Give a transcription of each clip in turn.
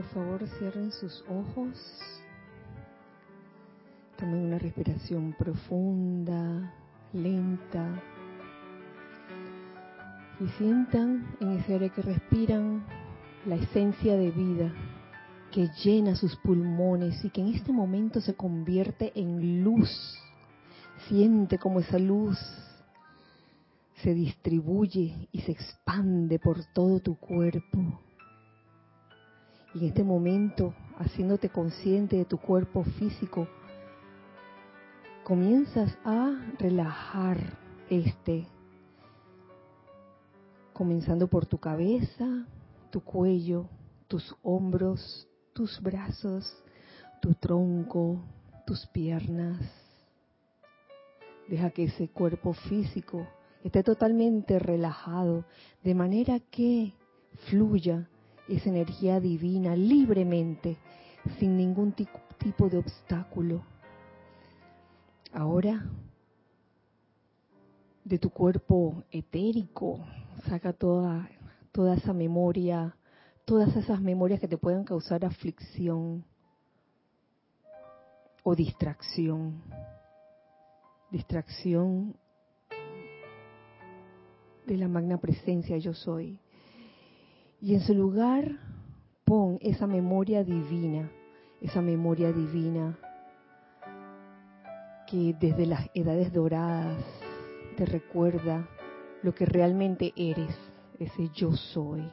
por favor cierren sus ojos. Tomen una respiración profunda, lenta. Y sientan en ese aire que respiran la esencia de vida que llena sus pulmones y que en este momento se convierte en luz. Siente como esa luz se distribuye y se expande por todo tu cuerpo. Y en este momento, haciéndote consciente de tu cuerpo físico, comienzas a relajar este, comenzando por tu cabeza, tu cuello, tus hombros, tus brazos, tu tronco, tus piernas. Deja que ese cuerpo físico esté totalmente relajado, de manera que fluya esa energía divina libremente, sin ningún tipo de obstáculo. Ahora, de tu cuerpo etérico, saca toda, toda esa memoria, todas esas memorias que te puedan causar aflicción o distracción. Distracción de la magna presencia yo soy. Y en su lugar pon esa memoria divina, esa memoria divina que desde las edades doradas te recuerda lo que realmente eres, ese yo soy.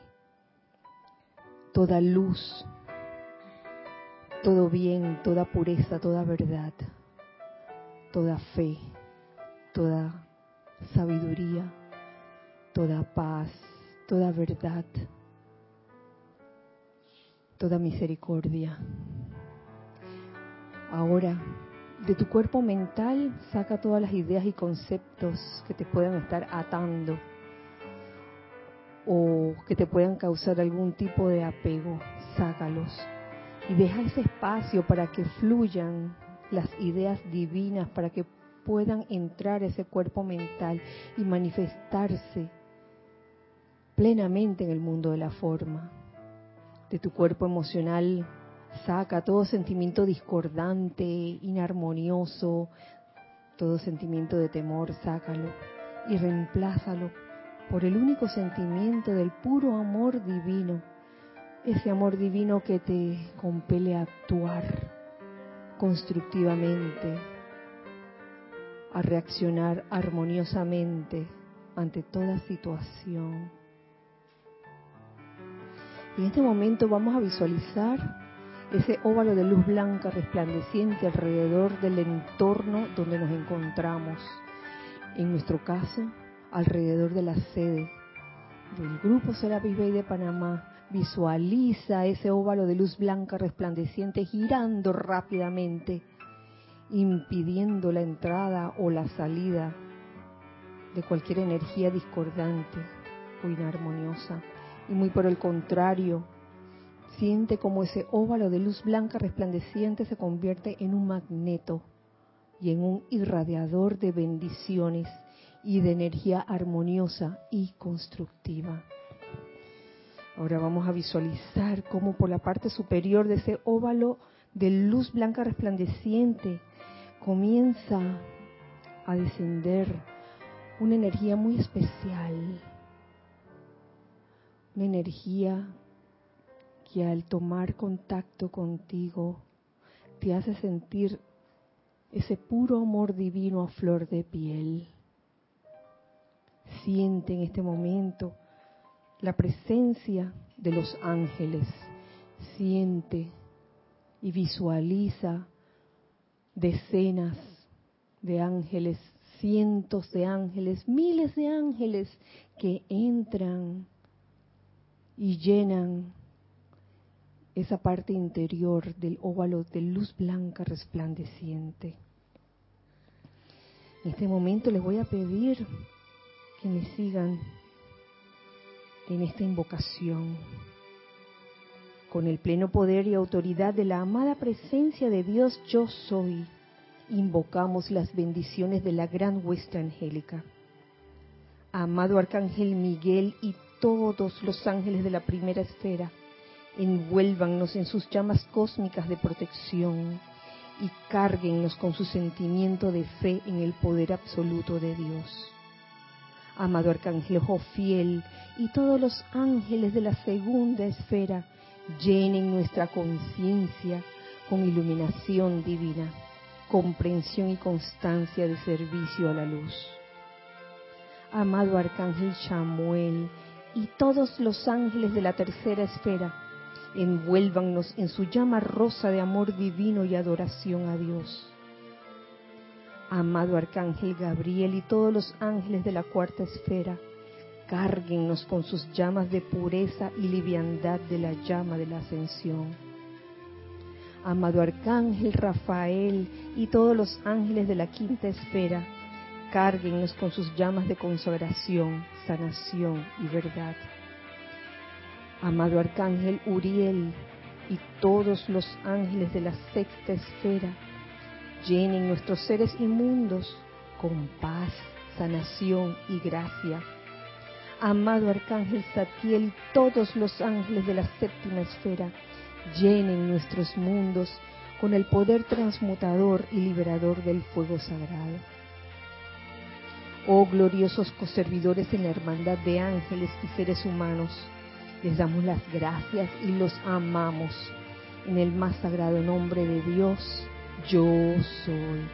Toda luz, todo bien, toda pureza, toda verdad, toda fe, toda sabiduría, toda paz, toda verdad, toda misericordia. Ahora, de tu cuerpo mental, saca todas las ideas y conceptos que te puedan estar atando o que te puedan causar algún tipo de apego. Sácalos y deja ese espacio para que fluyan las ideas divinas, para que puedan entrar ese cuerpo mental y manifestarse plenamente en el mundo de la forma. De tu cuerpo emocional saca todo sentimiento discordante, inarmonioso, todo sentimiento de temor, sácalo y reemplázalo por el único sentimiento del puro amor divino, ese amor divino que te compele a actuar constructivamente, a reaccionar armoniosamente ante toda situación. En este momento vamos a visualizar ese óvalo de luz blanca resplandeciente alrededor del entorno donde nos encontramos. En nuestro caso, alrededor de la sede del Grupo Serapis Bay de Panamá. Visualiza ese óvalo de luz blanca resplandeciente girando rápidamente, impidiendo la entrada o la salida de cualquier energía discordante o inarmoniosa. Y muy por el contrario, siente como ese óvalo de luz blanca resplandeciente se convierte en un magneto y en un irradiador de bendiciones y de energía armoniosa y constructiva. Ahora vamos a visualizar cómo por la parte superior de ese óvalo de luz blanca resplandeciente comienza a descender una energía muy especial, una energía que al tomar contacto contigo te hace sentir ese puro amor divino a flor de piel. Siente en este momento la presencia de los ángeles, siente y visualiza decenas de ángeles, cientos de ángeles, miles de ángeles que entran y llenan esa parte interior del óvalo de luz blanca resplandeciente. En este momento les voy a pedir que me sigan en esta invocación. Con el pleno poder y autoridad de la amada presencia de Dios yo soy, invocamos las bendiciones de la gran hueste angélica. Amado Arcángel Miguel y todos los ángeles de la primera esfera, envuélvannos en sus llamas cósmicas de protección y cárguennos con su sentimiento de fe en el poder absoluto de Dios. Amado Arcángel fiel y todos los ángeles de la segunda esfera, llenen nuestra conciencia con iluminación divina, comprensión y constancia de servicio a la luz. Amado Arcángel Samuel y todos los ángeles de la tercera esfera, envuélvannos en su llama rosa de amor divino y adoración a Dios. Amado Arcángel Gabriel y todos los ángeles de la cuarta esfera, cárguennos con sus llamas de pureza y liviandad de la llama de la ascensión. Amado Arcángel Rafael y todos los ángeles de la quinta esfera, cárguennos con sus llamas de consagración, sanación y verdad. Amado Arcángel Uriel y todos los ángeles de la sexta esfera, llenen nuestros seres inmundos con paz, sanación y gracia. Amado Arcángel Satiel, todos los ángeles de la séptima esfera, llenen nuestros mundos con el poder transmutador y liberador del fuego sagrado. Oh gloriosos coservidores en la hermandad de ángeles y seres humanos, les damos las gracias y los amamos. En el más sagrado nombre de Dios, yo soy.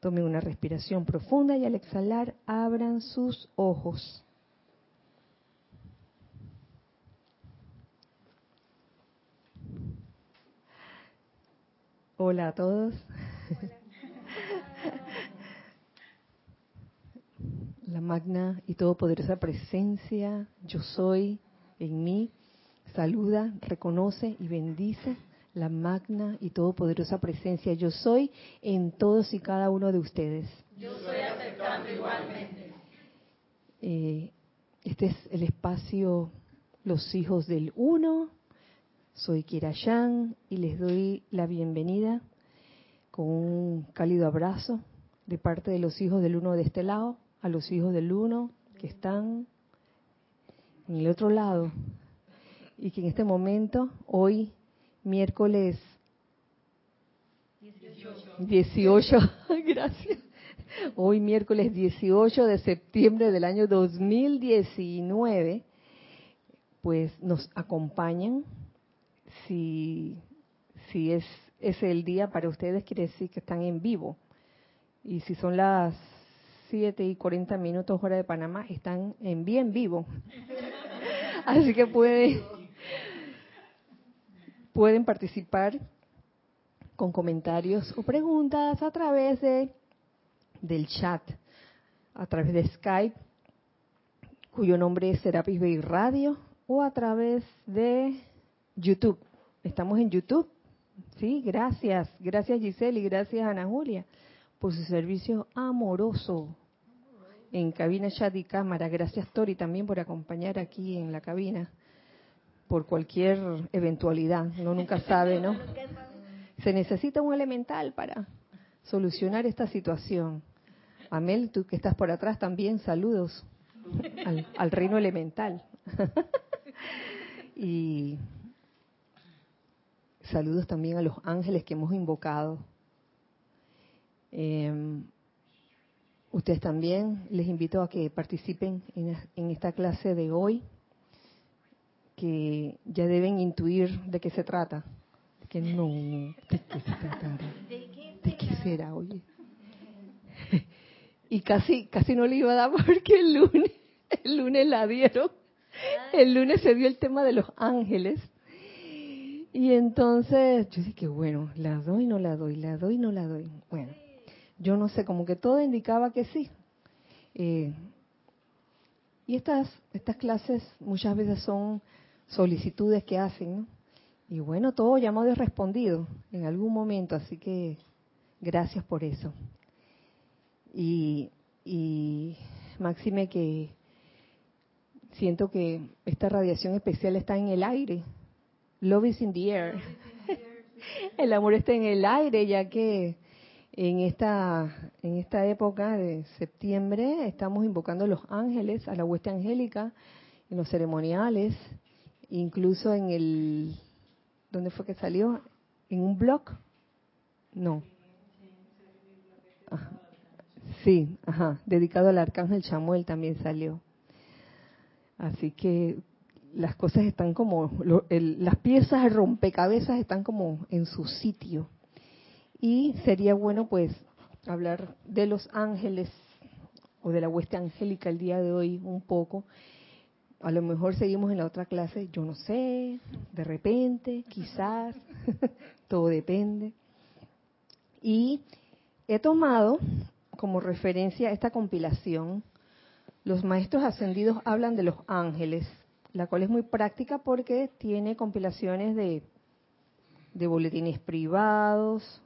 Tomen una respiración profunda y al exhalar abran sus ojos. Hola a todos. La magna y todopoderosa presencia, yo soy en mí, saluda, reconoce y bendice la magna y todopoderosa presencia, yo soy en todos y cada uno de ustedes. Yo soy aceptando igualmente. Eh, este es el espacio Los Hijos del Uno. Soy Kirayan y les doy la bienvenida con un cálido abrazo de parte de los hijos del Uno de este lado a los hijos del uno que están en el otro lado y que en este momento, hoy, miércoles 18, gracias, hoy miércoles 18 de septiembre del año 2019, pues nos acompañan. Si, si es, es el día para ustedes, quiere decir que están en vivo. Y si son las 7 y 40 minutos hora de Panamá están en bien vivo. Así que pueden, pueden participar con comentarios o preguntas a través de del chat, a través de Skype, cuyo nombre es Serapis Bay Radio, o a través de YouTube. Estamos en YouTube. Sí, gracias. Gracias Giselle y gracias Ana Julia por su servicio amoroso en cabina chat y cámara. Gracias Tori también por acompañar aquí en la cabina por cualquier eventualidad. Uno nunca sabe, ¿no? Se necesita un elemental para solucionar esta situación. Amel, tú que estás por atrás también, saludos al, al reino elemental. y saludos también a los ángeles que hemos invocado. Eh, ustedes también les invito a que participen en, esta clase de hoy, que ya deben intuir de qué se trata. Que no, ¿de qué se tratará? ¿De qué será, oye? Y casi, casi no le iba a dar porque el lunes, el lunes la dieron. El lunes se dio el tema de los ángeles. Y entonces yo dije, bueno, la doy, no la doy, la doy, no la doy. Bueno, yo no sé, como que todo indicaba que sí. Eh, y estas, estas clases muchas veces son solicitudes que hacen, ¿no? Y bueno, todo llamado y respondido en algún momento, así que gracias por eso. Y, y máxime que siento que esta radiación especial está en el aire. Love is in the air. el amor está en el aire, ya que en esta, en esta época de septiembre estamos invocando a los ángeles, a la hueste angélica, en los ceremoniales, incluso en el, ¿dónde fue que salió? ¿En un blog? No. Sí, ajá, dedicado al arcángel Chamuel también salió. Así que las cosas están como, las piezas de rompecabezas están como en su sitio. Y sería bueno pues hablar de los ángeles o de la hueste angélica el día de hoy un poco. A lo mejor seguimos en la otra clase, yo no sé, de repente, quizás, todo depende. Y he tomado como referencia esta compilación. Los maestros ascendidos hablan de los ángeles, la cual es muy práctica porque tiene compilaciones de, de boletines privados,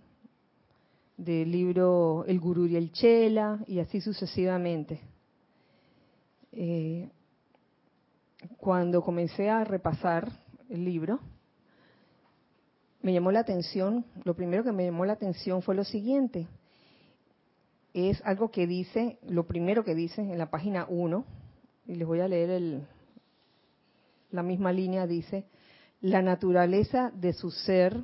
del libro El Gurú y el Chela, y así sucesivamente. Eh, cuando comencé a repasar el libro, me llamó la atención, lo primero que me llamó la atención fue lo siguiente. Es algo que dice, lo primero que dice en la página 1, y les voy a leer el, la misma línea, dice, la naturaleza de su ser,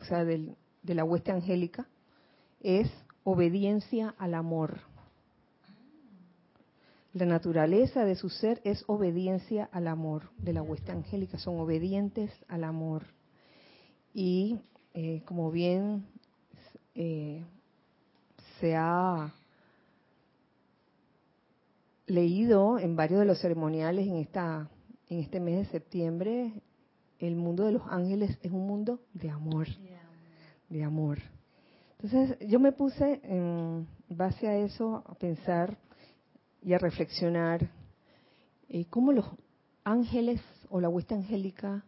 o sea, del, de la hueste angélica, es obediencia al amor. La naturaleza de su ser es obediencia al amor de la hueste angélica, son obedientes al amor. Y eh, como bien eh, se ha leído en varios de los ceremoniales en esta en este mes de septiembre, el mundo de los ángeles es un mundo de amor, de amor. Entonces yo me puse en base a eso a pensar y a reflexionar eh, cómo los ángeles o la huesta angélica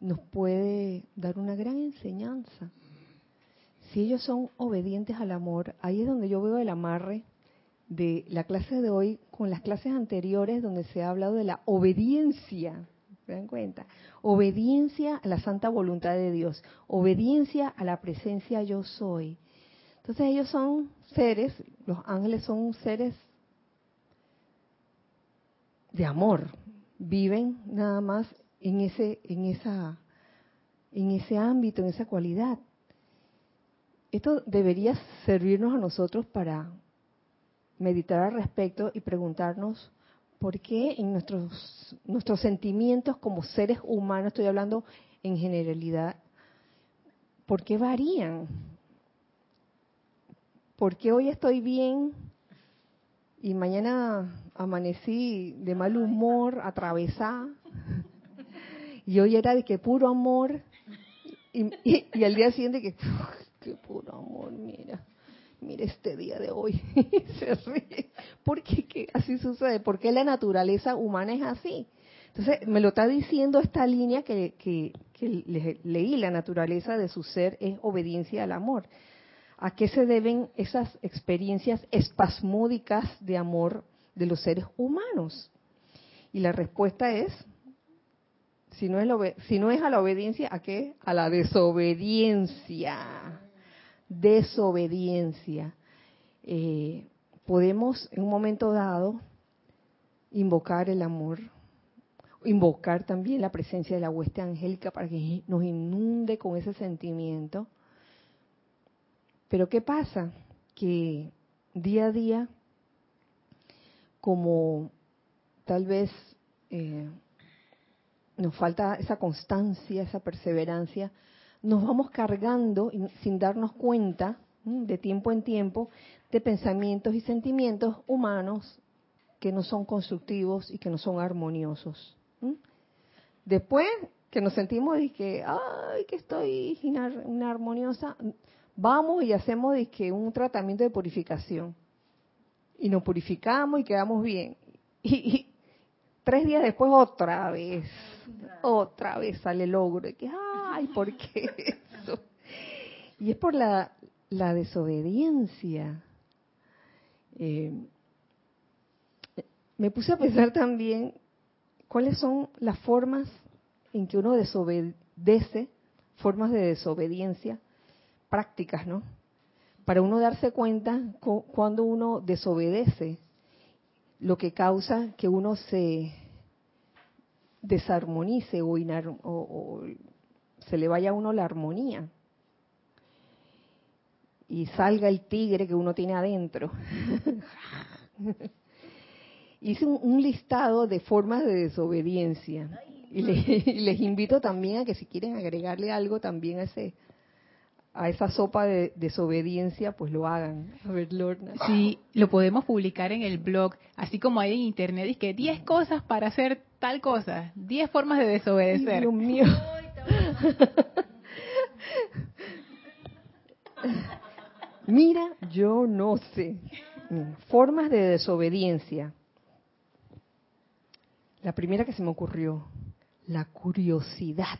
nos puede dar una gran enseñanza. Si ellos son obedientes al amor, ahí es donde yo veo el amarre de la clase de hoy con las clases anteriores donde se ha hablado de la obediencia. ¿Se dan cuenta? Obediencia a la santa voluntad de Dios, obediencia a la presencia yo soy. Entonces ellos son seres, los ángeles son seres de amor, viven nada más en ese, en esa, en ese ámbito, en esa cualidad. Esto debería servirnos a nosotros para meditar al respecto y preguntarnos por qué en nuestros, nuestros sentimientos como seres humanos, estoy hablando en generalidad, ¿por qué varían? ¿Por qué hoy estoy bien y mañana amanecí de mal humor, atravesada? Y hoy era de que puro amor y, y, día siguiente que, qué puro amor, mira, mira este día de hoy, se ríe. ¿Por qué así sucede? ¿Por qué la naturaleza humana es así? Entonces, me lo está diciendo esta línea que, que leí, la naturaleza de su ser es obediencia al amor. ¿A qué se deben esas experiencias espasmódicas de amor de los seres humanos? Y la respuesta es, si no es, si no es a la obediencia, ¿a qué? A la desobediencia. Desobediencia. Eh, podemos en un momento dado invocar el amor, invocar también la presencia de la hueste angélica para que nos inunde con ese sentimiento pero ¿qué pasa? Que día a día, como tal vez eh, nos falta esa constancia, esa perseverancia, nos vamos cargando sin darnos cuenta de tiempo en tiempo de pensamientos y sentimientos humanos que no son constructivos y que no son armoniosos. Después que nos sentimos y que, ay, que estoy inarmoniosa, vamos y hacemos que un tratamiento de purificación. Y nos purificamos y quedamos bien. Y, tres días después otra vez, otra vez sale el logro. Y que, ay, ¿por qué eso? Y es por la, la desobediencia. Eh, me puse a pensar también cuáles son las formas en que uno desobedece, formas de desobediencia, prácticas, ¿no? Para uno darse cuenta cuando uno desobedece, lo que causa que uno se desarmonice o, o, se le vaya a uno la armonía y salga el tigre que uno tiene adentro. Hice un, listado de formas de desobediencia y, les invito también a que si quieren agregarle algo también a ese a esa sopa de desobediencia, pues lo hagan. A ver, Lorna. Sí, lo podemos publicar en el blog, así como hay en internet, es que 10 cosas para hacer tal cosa, 10 formas de desobedecer. Dios mío. Mira, yo no sé. Formas de desobediencia. La primera que se me ocurrió, la curiosidad.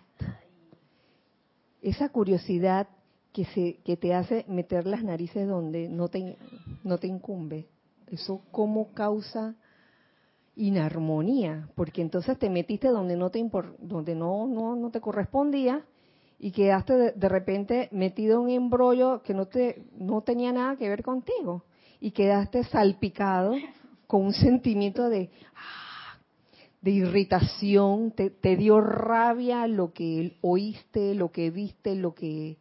Esa curiosidad que, se, que te hace meter las narices donde no te, no te incumbe. Eso cómo causa inarmonía, porque entonces te metiste donde no te donde no, no, no te correspondía y quedaste de, de, repente metido en un embrollo que no te no tenía nada que ver contigo y quedaste salpicado con un sentimiento de ah, de irritación, te, te dio rabia lo que oíste, lo que viste, lo que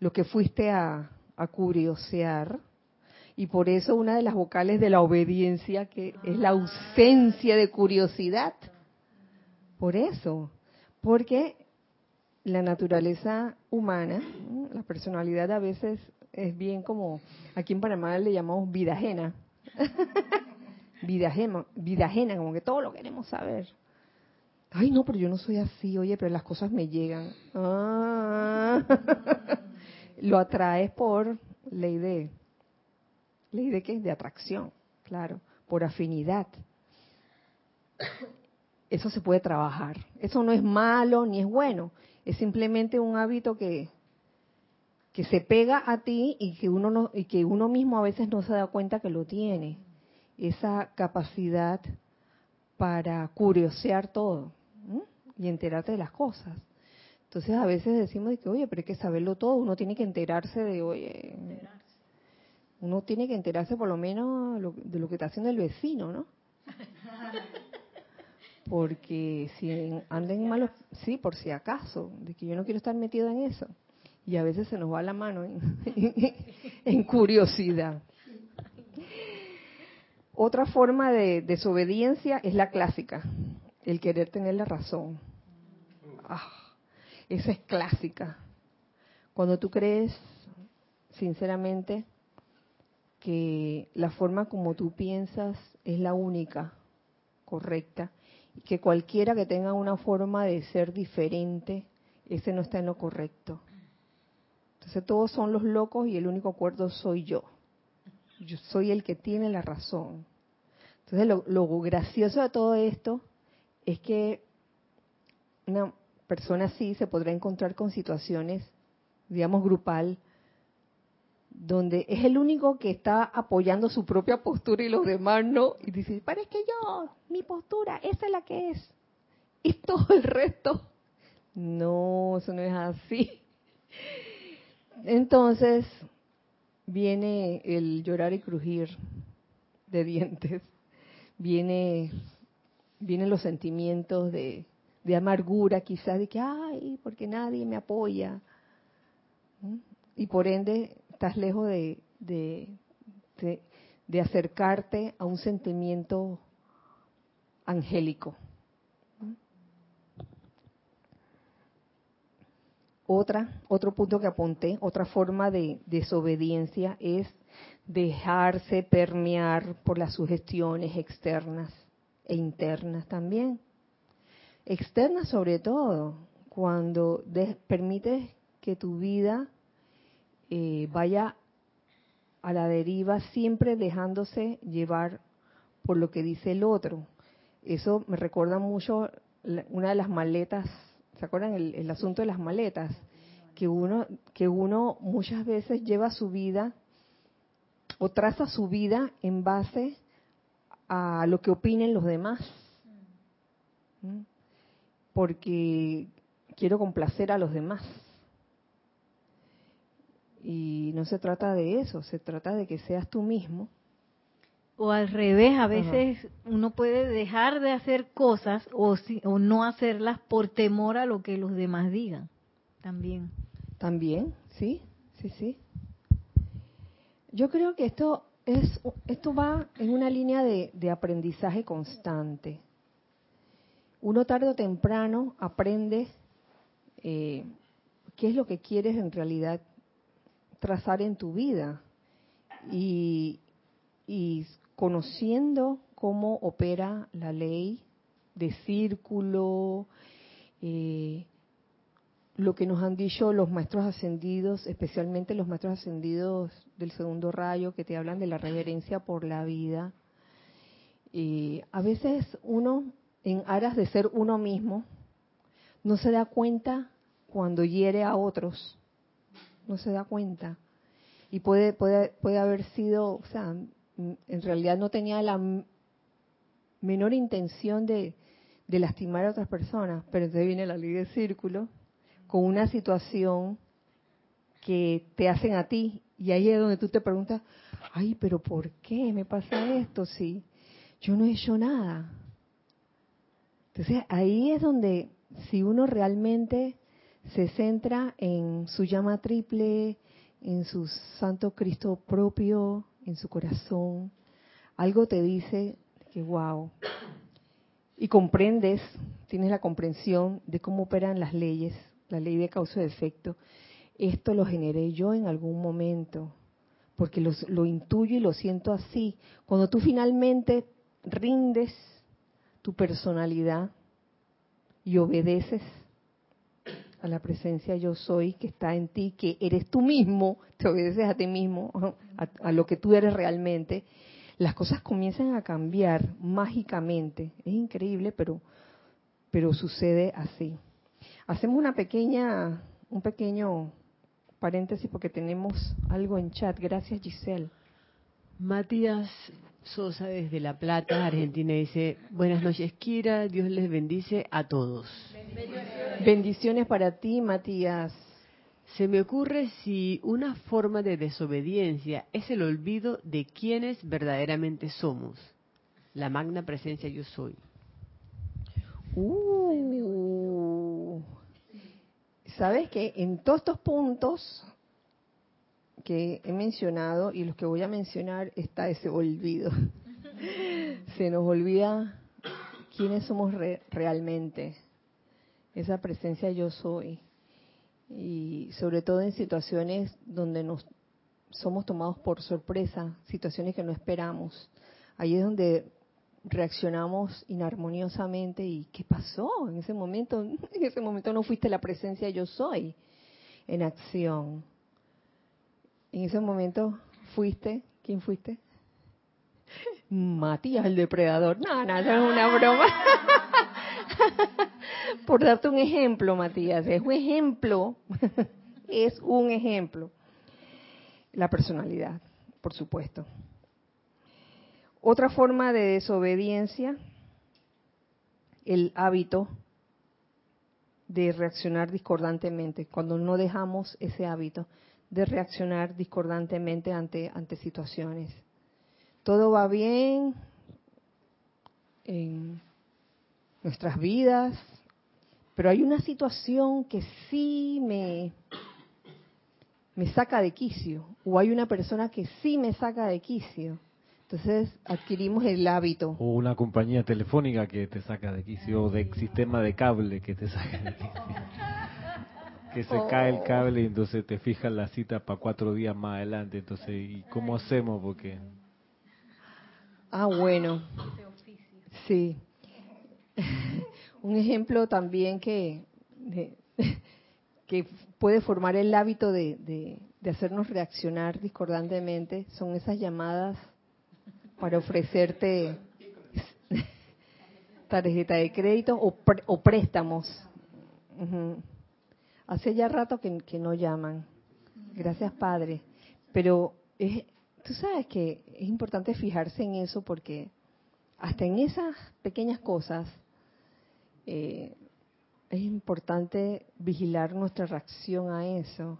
lo que fuiste a, curiosear. Y por eso una de las vocales de la obediencia, que es la ausencia de curiosidad. Por eso, porque la naturaleza humana, la personalidad a veces es bien como, aquí en Panamá le llamamos vida ajena. vida, ajena como que todo lo queremos saber. Ay, no, pero yo no soy así, oye, pero las cosas me llegan. Ah. lo atraes por ley de, ley de qué? De atracción, claro, por afinidad. Eso se puede trabajar. Eso no es malo ni es bueno. Es simplemente un hábito que, que se pega a ti y que uno no, y que uno mismo a veces no se da cuenta que lo tiene. Esa capacidad para curiosear todo y enterarte de las cosas. Entonces a veces decimos que, oye, pero hay que saberlo todo, uno tiene que enterarse de, oye, uno tiene que enterarse por lo menos de lo que está haciendo el vecino, ¿no? Porque si anden malos, sí, por si acaso, de que yo no quiero estar metido en eso. Y a veces se nos va la mano en, en curiosidad. Otra forma de desobediencia es la clásica, el querer tener la razón. Ah esa es clásica. Cuando tú crees, sinceramente, que la forma como tú piensas es la única correcta y que cualquiera que tenga una forma de ser diferente, ese no está en lo correcto. Entonces todos son los locos y el único acuerdo soy yo. Yo soy el que tiene la razón. Entonces lo, lo gracioso de todo esto es que una, persona así se podrá encontrar con situaciones, digamos, grupal, donde es el único que está apoyando su propia postura y los demás no, y dice, pero que yo, mi postura, esa es la que es. Y todo el resto, no, eso no es así. Entonces, viene el llorar y crujir de dientes, viene, vienen los sentimientos de de amargura quizás, de que, ay, porque nadie me apoya. Y por ende estás lejos de, de, de, acercarte a un sentimiento angélico. Otra, otro punto que apunté, otra forma de desobediencia es dejarse permear por las sugestiones externas e internas también externa sobre todo, cuando permites que tu vida eh, vaya a la deriva siempre dejándose llevar por lo que dice el otro. Eso me recuerda mucho una de las maletas, ¿se acuerdan el, el, asunto de las maletas? Que uno, que uno muchas veces lleva su vida o traza su vida en base a lo que opinen los demás. ¿Mm? Porque quiero complacer a los demás. Y no se trata de eso, se trata de que seas tú mismo O al revés, a veces uno puede dejar de hacer cosas o, o no hacerlas por temor a lo que los demás digan. También. También, sí, sí, sí. Yo creo que esto es esto va en una línea de, de aprendizaje constante. Uno tarde o temprano aprende eh, qué es lo que quieres en realidad trazar en tu vida y, y conociendo cómo opera la ley de círculo, eh, lo que nos han dicho los maestros ascendidos, especialmente los maestros ascendidos del segundo rayo, que te hablan de la reverencia por la vida. Y a veces uno, en aras de ser uno mismo, no se da cuenta cuando hiere a otros. No se da cuenta. Y puede, puede, haber sido, o sea, en realidad no tenía la menor intención de, de lastimar a otras personas, pero entonces viene la ley de círculo con una situación que te hacen a ti y ahí es donde tú te preguntas, ay, pero ¿por qué me pasa esto si yo no he hecho nada? Entonces ahí es donde si uno realmente se centra en su llama triple, en su santo Cristo propio, en su corazón, algo te dice que wow. Y comprendes, tienes la comprensión de cómo operan las leyes la ley de causa y efecto, esto lo generé yo en algún momento, porque lo intuyo y lo siento así. Cuando tú finalmente rindes tu personalidad y obedeces a la presencia yo soy que está en ti, que eres tú mismo, te obedeces a ti mismo, a, lo que tú eres realmente, las cosas comienzan a cambiar mágicamente. Es increíble, pero, pero sucede así. Hacemos una pequeña, un pequeño paréntesis porque tenemos algo en chat. Gracias, Giselle. Matías Sosa desde La Plata, Argentina, dice, buenas noches, Kira, Dios les bendice a todos. Bendiciones para ti, Matías. Se me ocurre si una forma de desobediencia es el olvido de quienes verdaderamente somos. La magna presencia yo soy. Uh, Sabes que en todos estos puntos que he mencionado y los que voy a mencionar está ese olvido. Se nos olvida quiénes somos realmente, esa presencia yo soy. Y sobre todo en situaciones donde nos somos tomados por sorpresa, situaciones que no esperamos. Ahí es donde reaccionamos inarmoniosamente y ¿qué pasó? En ese momento, en ese momento no fuiste la presencia yo soy en acción. En ese momento fuiste, ¿quién fuiste? Matías el depredador. No, no, eso es una broma. Por darte un ejemplo, Matías, es un ejemplo, es un ejemplo. La personalidad, por supuesto. Otra forma de desobediencia, el hábito de reaccionar discordantemente, cuando no dejamos ese hábito de reaccionar discordantemente ante, ante situaciones. Todo va bien en nuestras vidas, pero hay una situación que sí me, me saca de quicio, o hay una persona que sí me saca de quicio. Entonces adquirimos el hábito. O una compañía telefónica que te saca de quicio, o de sistema de cable que te saca de quicio. Que se cae el cable y entonces te fijas la cita para cuatro días más adelante. Entonces, ¿y cómo hacemos? Porque. Ah, bueno. Sí. Un ejemplo también que, que puede formar el hábito de, de, de hacernos reaccionar discordantemente son esas llamadas para ofrecerte tarjeta de crédito o, préstamos. Hace ya rato que, no llaman. Gracias, Padre. Pero es, tú sabes que es importante fijarse en eso porque hasta en esas pequeñas cosas eh, es importante vigilar nuestra reacción a eso.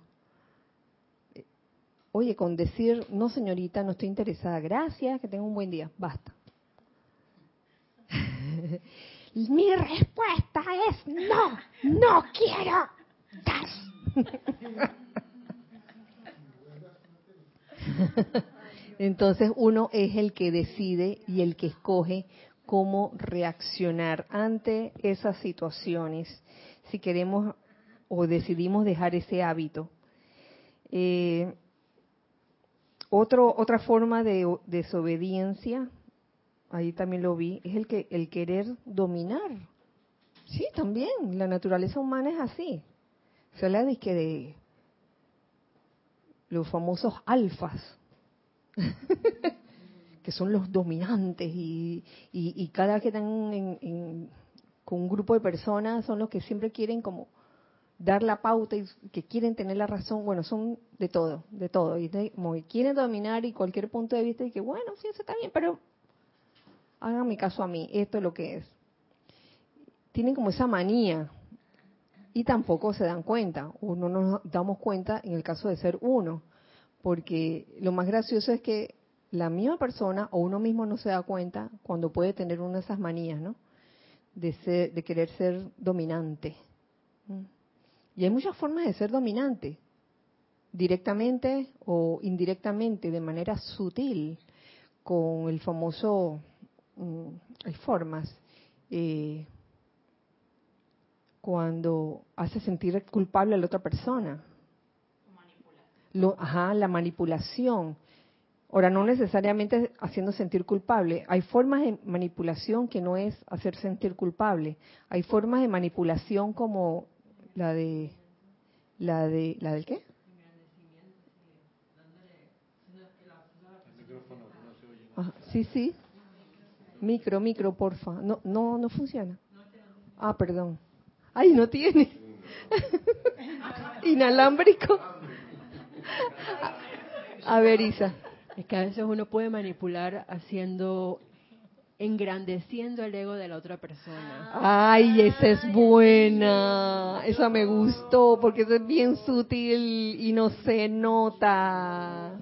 oye, con decir, no señorita, no estoy interesada, gracias, que tenga un buen día, basta. Mi respuesta es no, no quiero. Entonces uno es el que decide y el que escoge cómo reaccionar ante esas situaciones, si queremos o decidimos dejar ese hábito. Eh, otro, otra forma de desobediencia, ahí también lo vi, es el que el querer dominar. Sí, también, la naturaleza humana es así. Se habla de que de los famosos alfas, que son los dominantes y, y, cada que están con un grupo de personas son los que siempre quieren como dar la pauta y que quieren tener la razón, bueno, son de todo, de todo, y como quieren dominar y cualquier punto de vista y que bueno, sí, eso está bien, pero hagan mi caso a mí, esto es lo que es. Tienen como esa manía y tampoco se dan cuenta, o no nos damos cuenta en el caso de ser uno, porque lo más gracioso es que la misma persona o uno mismo no se da cuenta cuando puede tener una de esas manías, ¿no? De, querer ser dominante. Y hay muchas formas de ser dominante, directamente o indirectamente, de manera sutil, con el famoso, mm, hay formas, eh, cuando hace sentir culpable a la otra persona. Lo, ajá, la manipulación. Ahora, no necesariamente haciendo sentir culpable. Hay formas de manipulación que no es hacer sentir culpable. Hay formas de manipulación como la de la de la del qué sí sí micro micro porfa no no no funciona ah perdón ay no tiene inalámbrico a ver Isa es que a veces uno puede manipular haciendo engrandeciendo el ego de la otra persona. Ay, esa es buena. Esa me gustó porque es bien sutil y no se nota.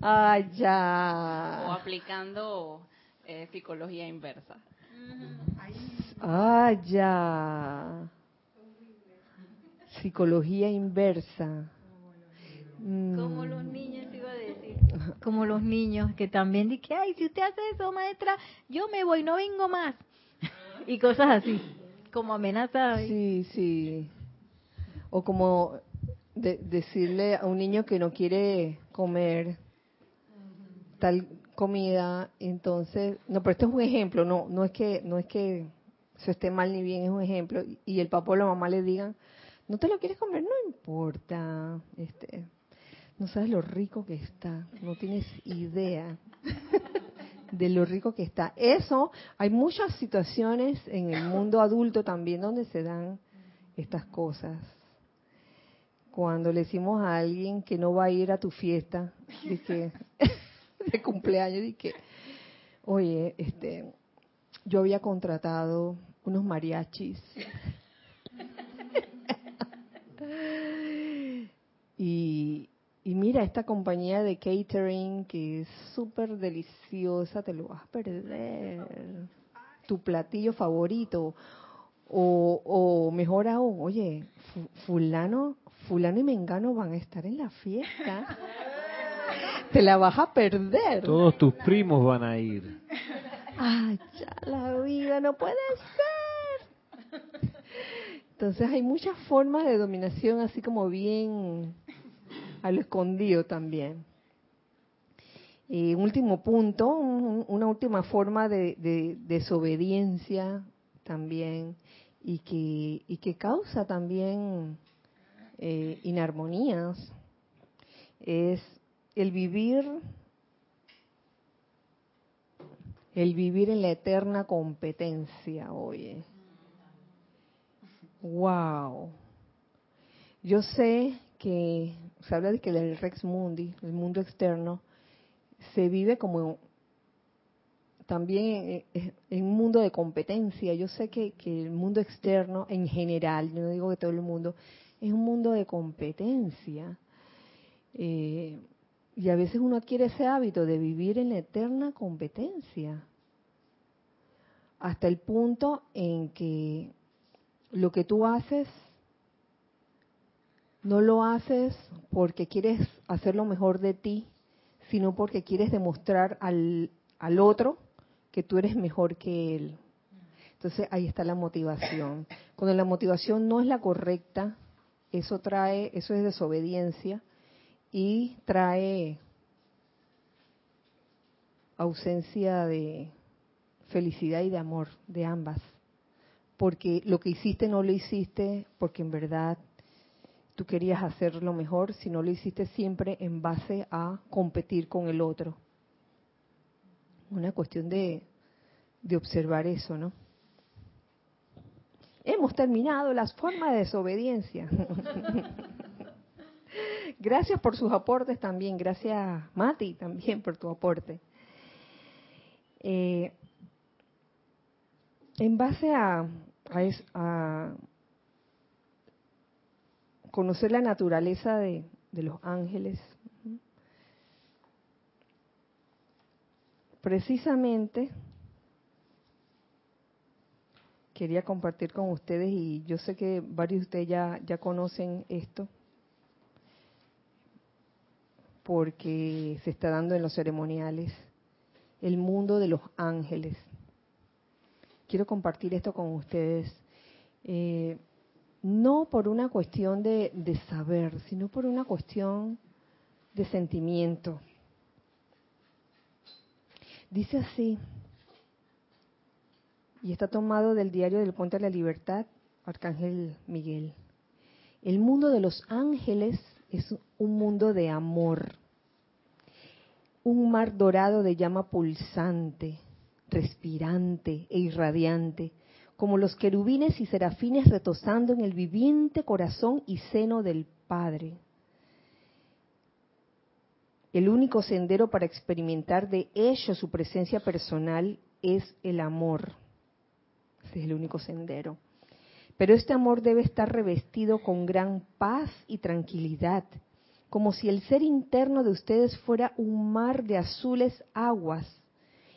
Ay, ya. O aplicando eh, psicología inversa. Ay, ya. Psicología inversa. Como los niños como los niños que también dicen, ay, si usted hace eso, maestra, yo me voy, no vengo más. y cosas así, como amenazas. Sí, sí. O como decirle a un niño que no quiere comer tal comida, entonces, no, pero este es un ejemplo, no, no es que, no es que se esté mal ni bien, es un ejemplo, y el papá o la mamá le digan, no te lo quieres comer, no importa, este, no sabes lo rico que está, no tienes idea de lo rico que está. Eso, hay muchas situaciones en el mundo adulto también donde se dan estas cosas. Cuando le decimos a alguien que no va a ir a tu fiesta de, de cumpleaños, que, oye, este, yo había contratado unos mariachis y, y mira, esta compañía de catering que es súper deliciosa, te lo vas a perder. Tu platillo favorito. O, o mejor aún, oye, fulano, fulano y mengano van a estar en la fiesta. te la vas a perder. Todos tus primos van a ir. Ay, ya la vida no puede ser. Entonces hay muchas formas de dominación así como bien a lo escondido también. Y un último punto, una última forma de, desobediencia también y que, y que causa también eh, inarmonías es el vivir el vivir en la eterna competencia, oye. Wow. Yo sé que se habla de que el Rex Mundi, el mundo externo, se vive como también en un mundo de competencia. Yo sé que, el mundo externo en general, yo no digo que todo el mundo, es un mundo de competencia. Eh, Y a veces uno adquiere ese hábito de vivir en la eterna competencia, hasta el punto en que lo que tú haces no lo haces porque quieres hacer lo mejor de ti, sino porque quieres demostrar al, al otro que tú eres mejor que él. Entonces ahí está la motivación. Cuando la motivación no es la correcta, eso trae, eso es desobediencia y trae ausencia de felicidad y de amor de ambas. Porque lo que hiciste no lo hiciste porque en verdad tú querías hacer lo mejor, sino lo hiciste siempre en base a competir con el otro. Una cuestión de, de observar eso, ¿no? Hemos terminado las formas de desobediencia. Gracias por sus aportes también. Gracias, Mati, también por tu aporte. Eh, en base a, conocer la naturaleza de, de los ángeles, precisamente quería compartir con ustedes y yo sé que varios de ustedes ya, ya conocen esto porque se está dando en los ceremoniales el mundo de los ángeles. Quiero compartir esto con ustedes, eh, no por una cuestión de, de saber, sino por una cuestión de sentimiento. Dice así, y está tomado del diario del Puente de la Libertad, Arcángel Miguel. El mundo de los ángeles es un mundo de amor, un mar dorado de llama pulsante, respirante e irradiante, como los querubines y serafines retosando en el viviente corazón y seno del Padre. El único sendero para experimentar de ello su presencia personal es el amor ese es el único sendero. Pero este amor debe estar revestido con gran paz y tranquilidad, como si el ser interno de ustedes fuera un mar de azules aguas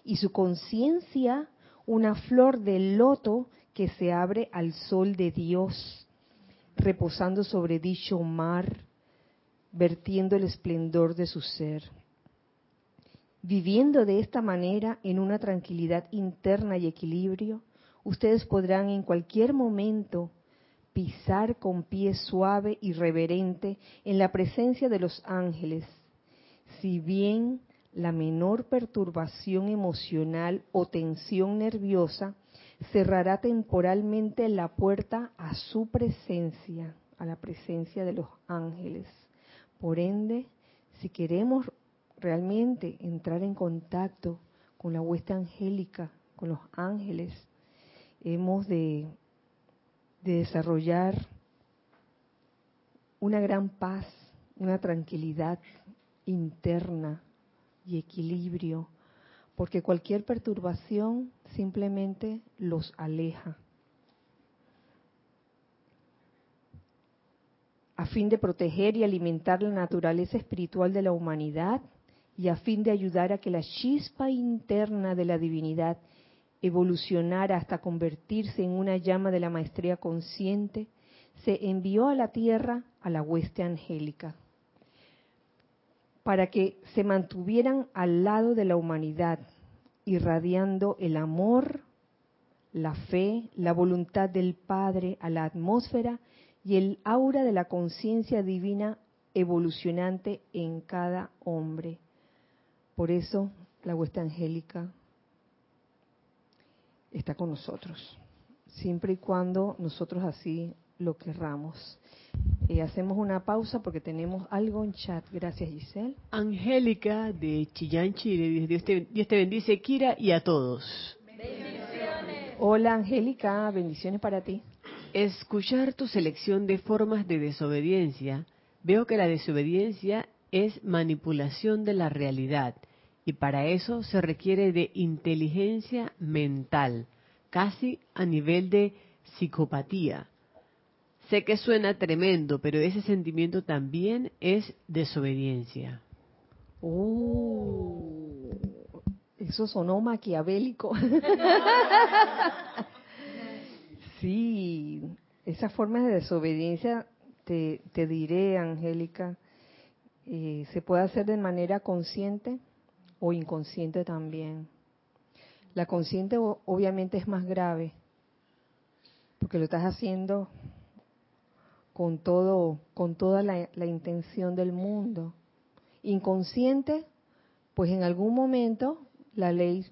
y su conciencia una flor de loto que se abre al sol de Dios, reposando sobre dicho mar, vertiendo el esplendor de su ser. Viviendo de esta manera en una tranquilidad interna y equilibrio, ustedes podrán en cualquier momento pisar con pie suave y reverente en la presencia de los ángeles, si bien la menor perturbación emocional o tensión nerviosa cerrará temporalmente la puerta a su presencia, a la presencia de los ángeles. Por ende, si queremos realmente entrar en contacto con la huesta angélica, con los ángeles, hemos de, desarrollar una gran paz, una tranquilidad interna y equilibrio, porque cualquier perturbación simplemente los aleja. A fin de proteger y alimentar la naturaleza espiritual de la humanidad y a fin de ayudar a que la chispa interna de la divinidad evolucionar hasta convertirse en una llama de la maestría consciente, se envió a la tierra a la hueste angélica para que se mantuvieran al lado de la humanidad, irradiando el amor, la fe, la voluntad del Padre a la atmósfera y el aura de la conciencia divina evolucionante en cada hombre. Por eso la hueste angélica está con nosotros, siempre y cuando nosotros así lo querramos. Y eh, hacemos una pausa porque tenemos algo en chat. Gracias, Giselle. Angélica de Chillán, Chile. Dios te, Dios te bendice, Kira, y a todos. Bendiciones. Hola, Angélica. Bendiciones para ti. Escuchar tu selección de formas de desobediencia, veo que la desobediencia es manipulación de la realidad y para eso se requiere de inteligencia mental, casi a nivel de psicopatía. Sé que suena tremendo, pero ese sentimiento también es desobediencia. Uh, eso sonó maquiavélico. sí, esas formas de desobediencia, te, te diré, Angélica, eh, se puede hacer de manera consciente o inconsciente también. La consciente obviamente es más grave, porque lo estás haciendo con todo, con toda la, intención del mundo. Inconsciente, pues en algún momento la ley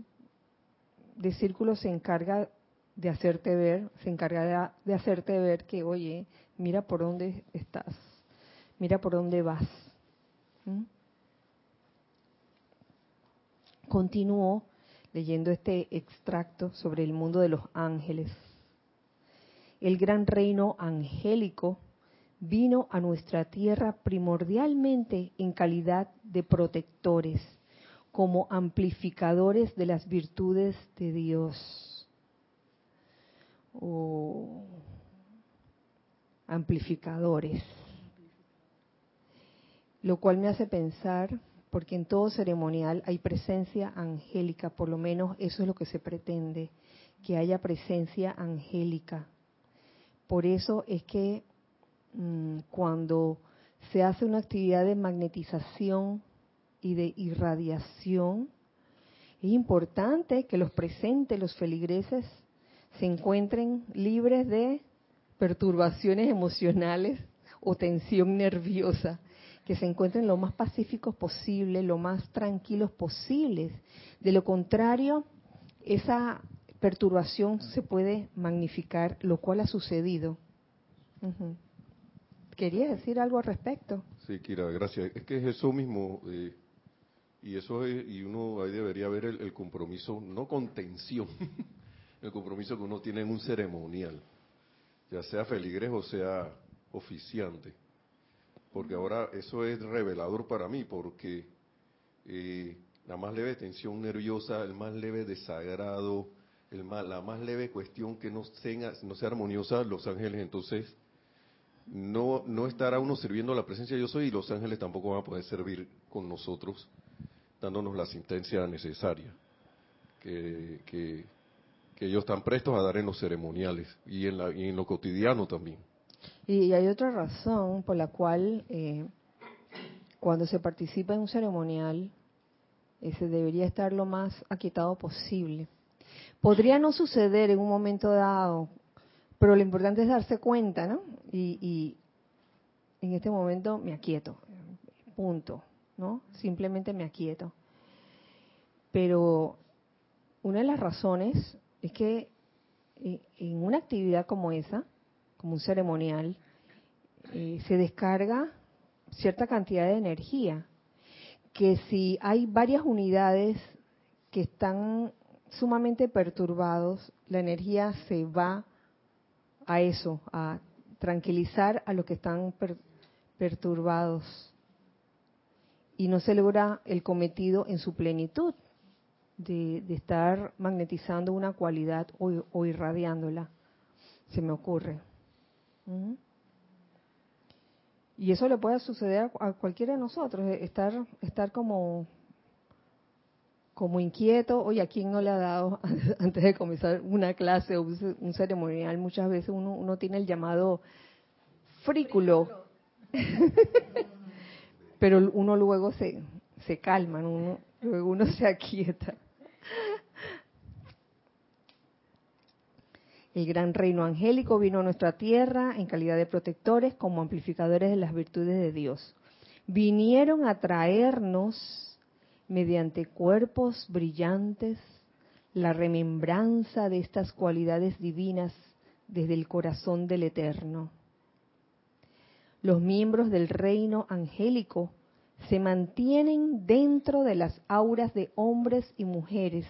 de círculo se encarga de hacerte ver, se encarga de hacerte ver que, oye, mira por dónde estás, mira por dónde vas. ¿Mm? Continúo leyendo este extracto sobre el mundo de los ángeles. El gran reino angélico vino a nuestra tierra primordialmente en calidad de protectores, como amplificadores de las virtudes de Dios. Oh, amplificadores. Lo cual me hace pensar porque en todo ceremonial hay presencia angélica, por lo menos eso es lo que se pretende, que haya presencia angélica. Por eso es que mm, cuando se hace una actividad de magnetización y de irradiación, es importante que los presentes, los feligreses, se encuentren libres de perturbaciones emocionales o tensión nerviosa que se encuentren lo más pacíficos posible, lo más tranquilos posibles. De lo contrario, esa perturbación se puede magnificar, lo cual ha sucedido. ¿Quería decir algo al respecto? Sí, Kira, gracias. Es que es eso mismo, eh, y eso y uno ahí debería ver el, el compromiso, no con tensión, el compromiso que uno tiene en un ceremonial, ya sea feligres o sea oficiante porque ahora eso es revelador para mí, porque eh, la más leve tensión nerviosa, el más leve desagrado, el más, la más leve cuestión que no, tenga, no sea armoniosa, los ángeles entonces no, no estará uno sirviendo la presencia de yo soy y los ángeles tampoco van a poder servir con nosotros, dándonos la asistencia necesaria que, que, ellos están prestos a dar en los ceremoniales y en, la, y en lo cotidiano también. Y hay otra razón por la cual eh, cuando se participa en un ceremonial eh, se debería estar lo más aquietado posible. Podría no suceder en un momento dado, pero lo importante es darse cuenta, ¿no? Y, y en este momento me aquieto, punto, ¿no? Simplemente me aquieto. Pero una de las razones es que eh, en una actividad como esa, como un ceremonial, eh, se descarga cierta cantidad de energía, que si hay varias unidades que están sumamente perturbados, la energía se va a eso, a tranquilizar a los que están perturbados. Y no se logra el cometido en su plenitud de, estar magnetizando una cualidad o irradiándola, se me ocurre. Y eso le puede suceder a cualquiera de nosotros, eh, estar, estar como, como inquieto. Oye, ¿a quién no le ha dado antes de comenzar una clase o un ceremonial? Muchas veces uno, uno tiene el llamado frículo, pero uno luego se, se calma, uno, luego uno se aquieta. El gran reino angélico vino a nuestra tierra en calidad de protectores como amplificadores de las virtudes de Dios. Vinieron a traernos mediante cuerpos brillantes la remembranza de estas cualidades divinas desde el corazón del Eterno. Los miembros del reino angélico se mantienen dentro de las auras de hombres y mujeres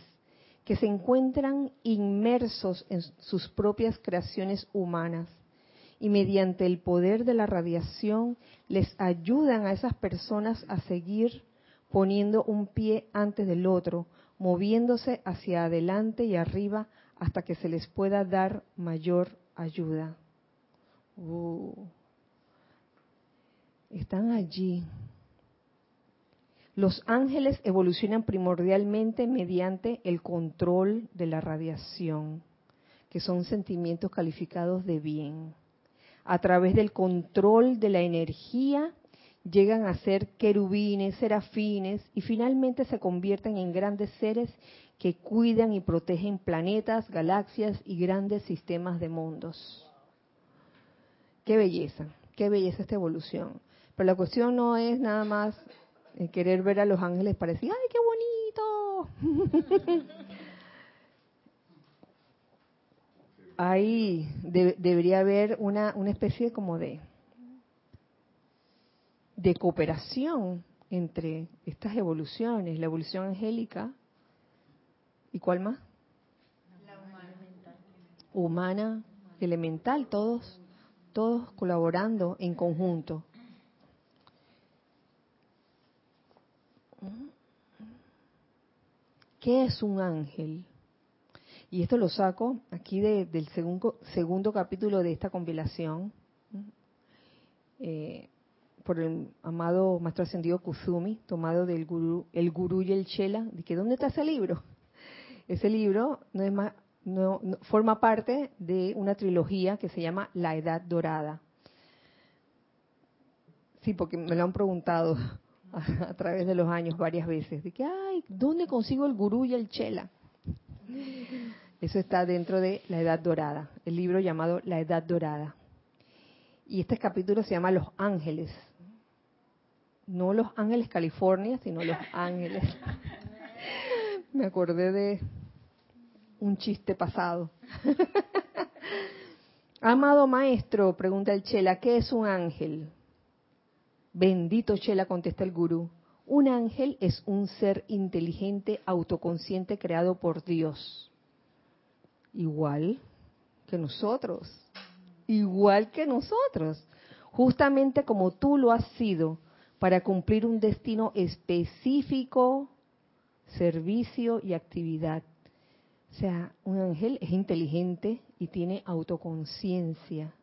que se encuentran inmersos en sus propias creaciones humanas y mediante el poder de la radiación les ayudan a esas personas a seguir poniendo un pie antes del otro, moviéndose hacia adelante y arriba hasta que se les pueda dar mayor ayuda. Uh. están allí Los ángeles evolucionan primordialmente mediante el control de la radiación, que son sentimientos calificados de bien. A través del control de la energía llegan a ser querubines, serafines y finalmente se convierten en grandes seres que cuidan y protegen planetas, galaxias y grandes sistemas de mundos. Qué belleza, qué belleza esta evolución. Pero la cuestión no es nada más eh, querer ver a los ángeles para decir, ¡ay, qué bonito! Ahí debería haber una, una especie como de de cooperación entre estas evoluciones, la evolución angélica y cuál más? La humana. Humana, elemental, todos, todos colaborando en conjunto. ¿Qué es un ángel? Y esto lo saco aquí del segundo, segundo capítulo de esta compilación. Eh, por el amado Maestro Ascendido Kuzumi, tomado del gurú, el gurú y el chela, de que ¿dónde está ese libro? Ese libro no es más, no, forma parte de una trilogía que se llama La Edad Dorada. Sí, porque me lo han preguntado a, través de los años varias veces, de que, ay, ¿dónde consigo el gurú y el chela? Eso está dentro de La Edad Dorada, el libro llamado La Edad Dorada. Y este capítulo se llama Los Ángeles, no Los Ángeles, California, sino Los Ángeles. Me acordé de un chiste pasado. Amado maestro, pregunta el Chela, ¿qué es un ángel? Bendito Chela, contesta el gurú. Un ángel es un ser inteligente, autoconsciente, creado por Dios. Igual que nosotros. Igual que nosotros. Justamente como tú lo has sido para cumplir un destino específico, servicio y actividad. O sea, un ángel es inteligente y tiene autoconciencia.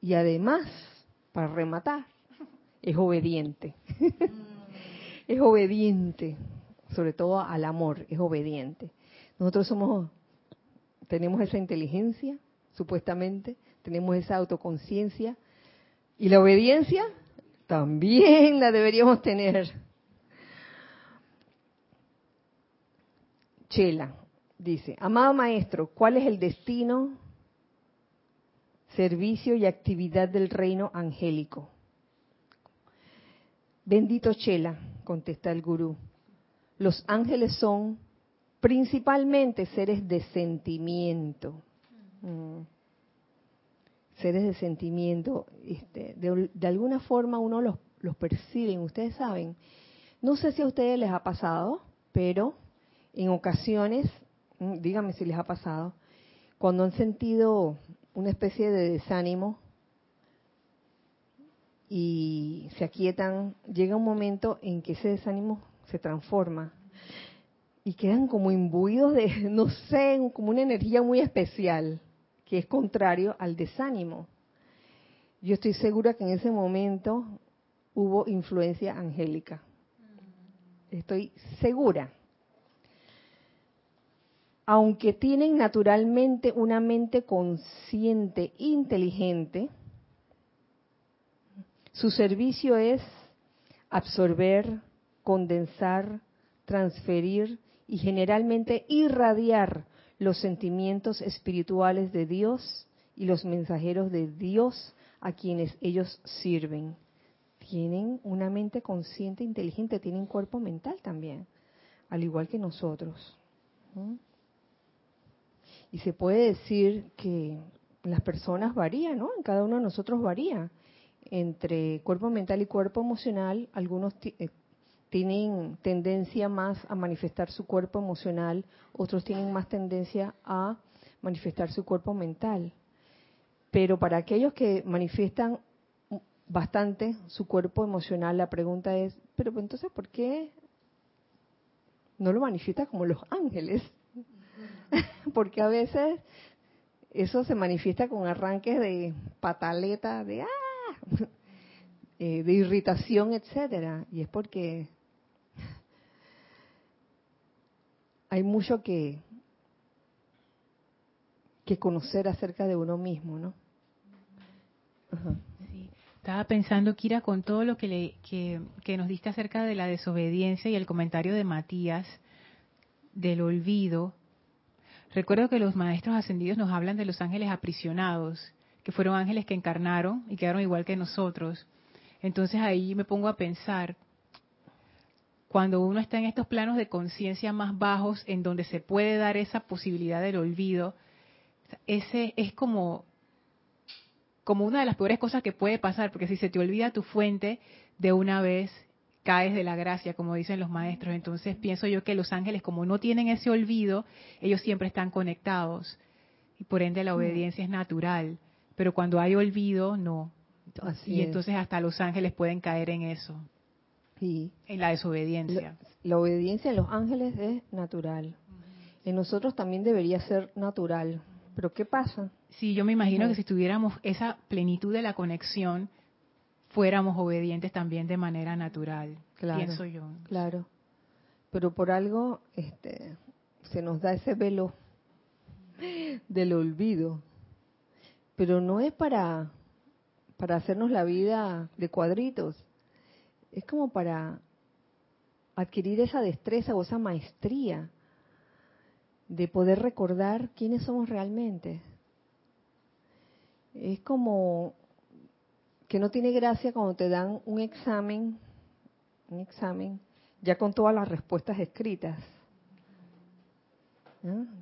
Y además, para rematar, es obediente. es obediente, sobre todo al amor, es obediente. Nosotros somos, tenemos esa inteligencia, supuestamente, tenemos esa autoconciencia, y la obediencia también la deberíamos tener. Chela dice, amado maestro, ¿cuál es el destino, servicio y actividad del reino angélico? Bendito Chela, contesta el gurú, los ángeles son principalmente seres de sentimiento. Mm seres de sentimiento, este, de, alguna forma uno los, los percibe, ustedes saben. No sé si a ustedes les ha pasado, pero en ocasiones, mm, díganme si les ha pasado, cuando han sentido una especie de desánimo y se aquietan, llega un momento en que ese desánimo se transforma y quedan como imbuidos de, no sé, como una energía muy especial que es contrario al desánimo. Yo estoy segura que en ese momento hubo influencia angélica. Estoy segura. Aunque tienen naturalmente una mente consciente, inteligente, su servicio es absorber, condensar, transferir y generalmente irradiar los sentimientos espirituales de Dios y los mensajeros de Dios a quienes ellos sirven. Tienen una mente consciente, inteligente, tienen cuerpo mental también, al igual que nosotros. Y se puede decir que las personas varían, ¿no? En cada uno de nosotros varía. Entre cuerpo mental y cuerpo emocional, algunos eh, tienen tendencia más a manifestar su cuerpo emocional, otros tienen más tendencia a manifestar su cuerpo mental. Pero para aquellos que manifiestan bastante su cuerpo emocional, la pregunta es, pero entonces, ¿por qué no lo manifiesta como los ángeles? Porque a veces eso se manifiesta con arranques de pataleta, de ¡ah! Eh, de irritación, etcétera, y es porque hay mucho que, que conocer acerca de uno mismo, ¿no? Estaba pensando, Kira, con todo lo que, le, que, que nos diste acerca de la desobediencia y el comentario de Matías del olvido. Recuerdo que los maestros ascendidos nos hablan de los ángeles aprisionados, que fueron ángeles que encarnaron y quedaron igual que nosotros. Entonces ahí me pongo a pensar, cuando uno está en estos planos de conciencia más bajos, en donde se puede dar esa posibilidad del olvido, ese es como, como una de las peores cosas que puede pasar, porque si se te olvida tu fuente, de una vez caes de la gracia, como dicen los maestros. Entonces pienso yo que los ángeles, como no tienen ese olvido, ellos siempre están conectados. Y por ende la obediencia es natural. Pero cuando hay olvido, no. Así y es. entonces hasta los ángeles pueden caer en eso, Sí. en la desobediencia. La, la obediencia en los ángeles es natural. En nosotros también debería ser natural. Pero ¿qué pasa? Sí, yo me imagino que si tuviéramos esa plenitud de la conexión, fuéramos obedientes también de manera natural, Claro. pienso yo. Claro. Pero por algo este, se nos da ese velo del olvido. Pero no es para, para hacernos la vida de cuadritos. Es como para adquirir esa destreza o esa maestría de poder recordar quiénes somos realmente. Es como que no tiene gracia cuando te dan un examen, un examen ya con todas las respuestas escritas.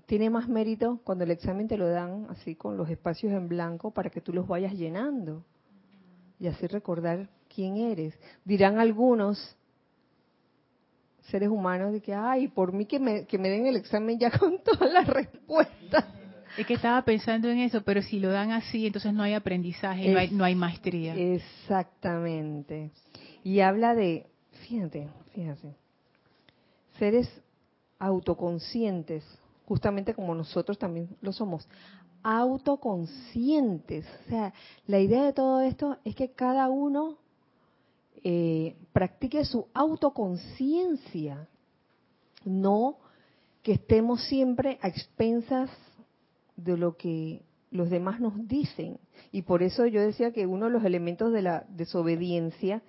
Tiene más mérito cuando el examen te lo dan así con los espacios en blanco para que tú los vayas llenando y así recordar quién eres. Dirán algunos seres humanos de que, ay, por mí que me, que me den el examen ya con todas las respuestas. Es que estaba pensando en eso, pero si lo dan así, entonces no hay aprendizaje, no, hay, no hay maestría. Exactamente. Y habla de, fíjate, fíjate, seres autoconscientes, justamente como nosotros también lo somos, autoconscientes. O sea, la idea de todo esto es que cada uno eh, practique su autoconciencia, no que estemos siempre a expensas de lo que los demás nos dicen. Y por eso yo decía que uno de los elementos de la desobediencia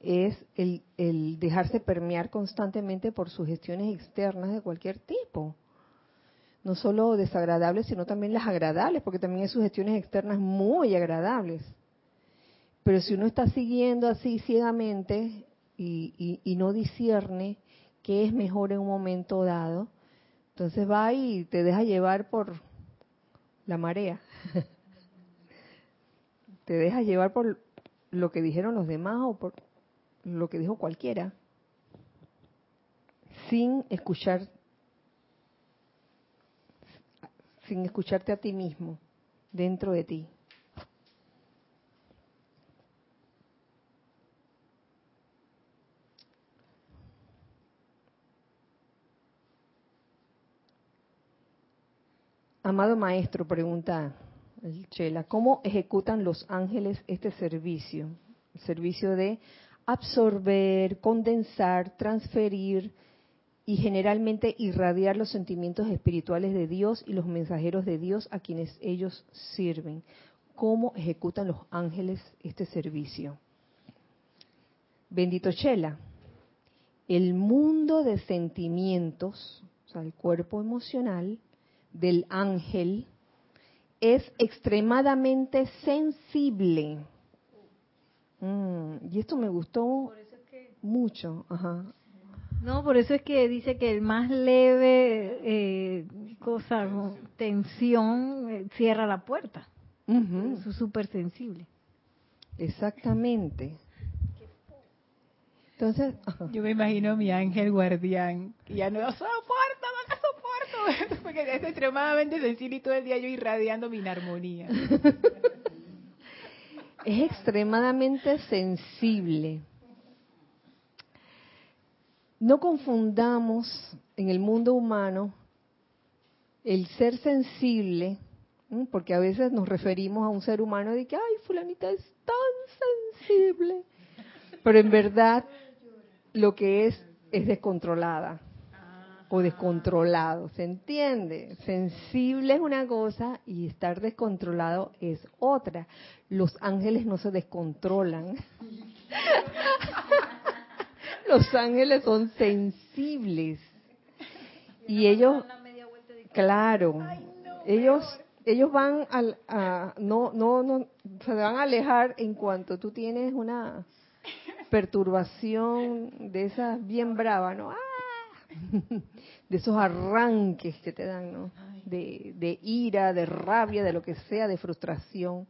es el, el dejarse permear constantemente por sugestiones externas de cualquier tipo. No solo desagradables, sino también las agradables, porque también hay sugestiones externas muy agradables. Pero si uno está siguiendo así ciegamente y, no discierne qué es mejor en un momento dado, entonces va y te deja llevar por la marea. te deja llevar por lo que dijeron los demás o por lo que dijo cualquiera, sin escuchar, sin escucharte a ti mismo, dentro de ti. Amado maestro, pregunta el Chela, ¿cómo ejecutan los ángeles este servicio? El servicio de absorber, condensar, transferir y generalmente irradiar los sentimientos espirituales de Dios y los mensajeros de Dios a quienes ellos sirven. ¿Cómo ejecutan los ángeles este servicio? Bendito Chela, el mundo de sentimientos, o sea, el cuerpo emocional del ángel, es extremadamente sensible. Mm, y esto me gustó mucho. Ajá. No, por eso es que dice que el más leve eh, cosa, ¿no? tensión, eh, cierra la puerta. Eso es súper sensible. Exactamente. Entonces, ajá. Yo me imagino a mi ángel guardián, que ya no soporto, porque es extremadamente sensible y todo el día yo irradiando mi inarmonía. es extremadamente sensible. No confundamos en el mundo humano el ser sensible, porque a veces nos referimos a un ser humano de que, ay, fulanita es tan sensible, pero en verdad lo que es es descontrolada. O descontrolado, ¿se entiende? Sensible es una cosa y estar descontrolado es otra. Los ángeles no se descontrolan. Los ángeles son sensibles. Y ellos, claro, ellos ellos van al, a, no, no, no, se van a alejar en cuanto tú tienes una perturbación de esas bien brava, ¿no? ¡Ah! De esos arranques que te dan, ¿no? De, de ira, de rabia, de lo que sea, de frustración.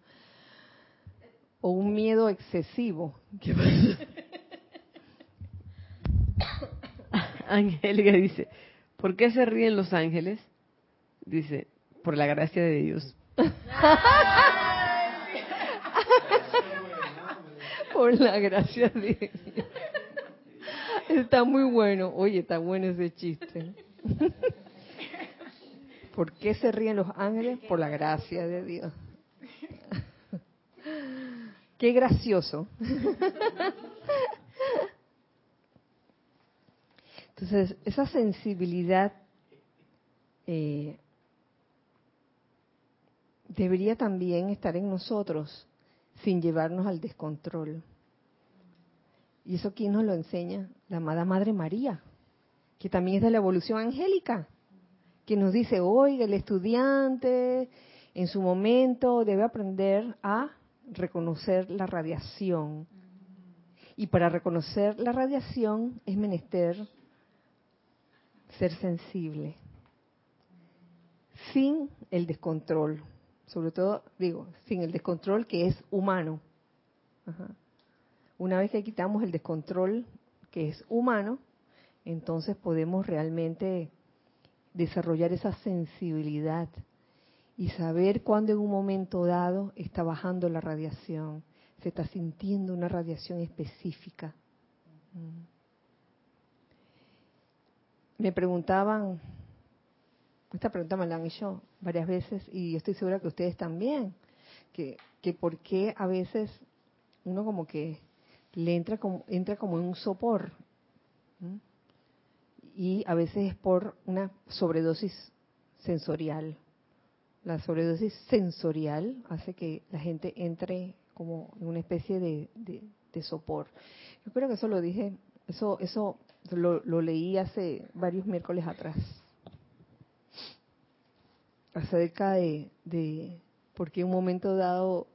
O un miedo excesivo. Angélica dice, ¿por qué se ríen los ángeles? Dice, por la gracia de Dios. por la gracia de Dios. Está muy bueno. Oye, está bueno ese chiste. ¿Por qué se ríen los ángeles? Por la gracia de Dios. Qué gracioso. Entonces, esa sensibilidad eh, debería también estar en nosotros sin llevarnos al descontrol. ¿Y eso quién nos lo enseña? La amada Madre María, que también es de la evolución angélica, que nos dice, oiga, el estudiante en su momento debe aprender a reconocer la radiación. Y para reconocer la radiación es menester ser sensible, sin el descontrol, sobre todo, digo, sin el descontrol que es humano. Una vez que quitamos el descontrol que es humano, entonces podemos realmente desarrollar esa sensibilidad y saber cuándo en un momento dado está bajando la radiación, se está sintiendo una radiación específica. Mm. Me preguntaban, esta pregunta me la han hecho varias veces y yo estoy segura que ustedes también, que, que por qué a veces uno como que le entra como, entra como en un sopor y a veces es por una sobredosis sensorial. La sobredosis sensorial hace que la gente entre como en una especie de, de, sopor. Yo creo que eso lo dije, eso, eso lo, lo leí hace varios miércoles atrás acerca de, de por qué un momento dado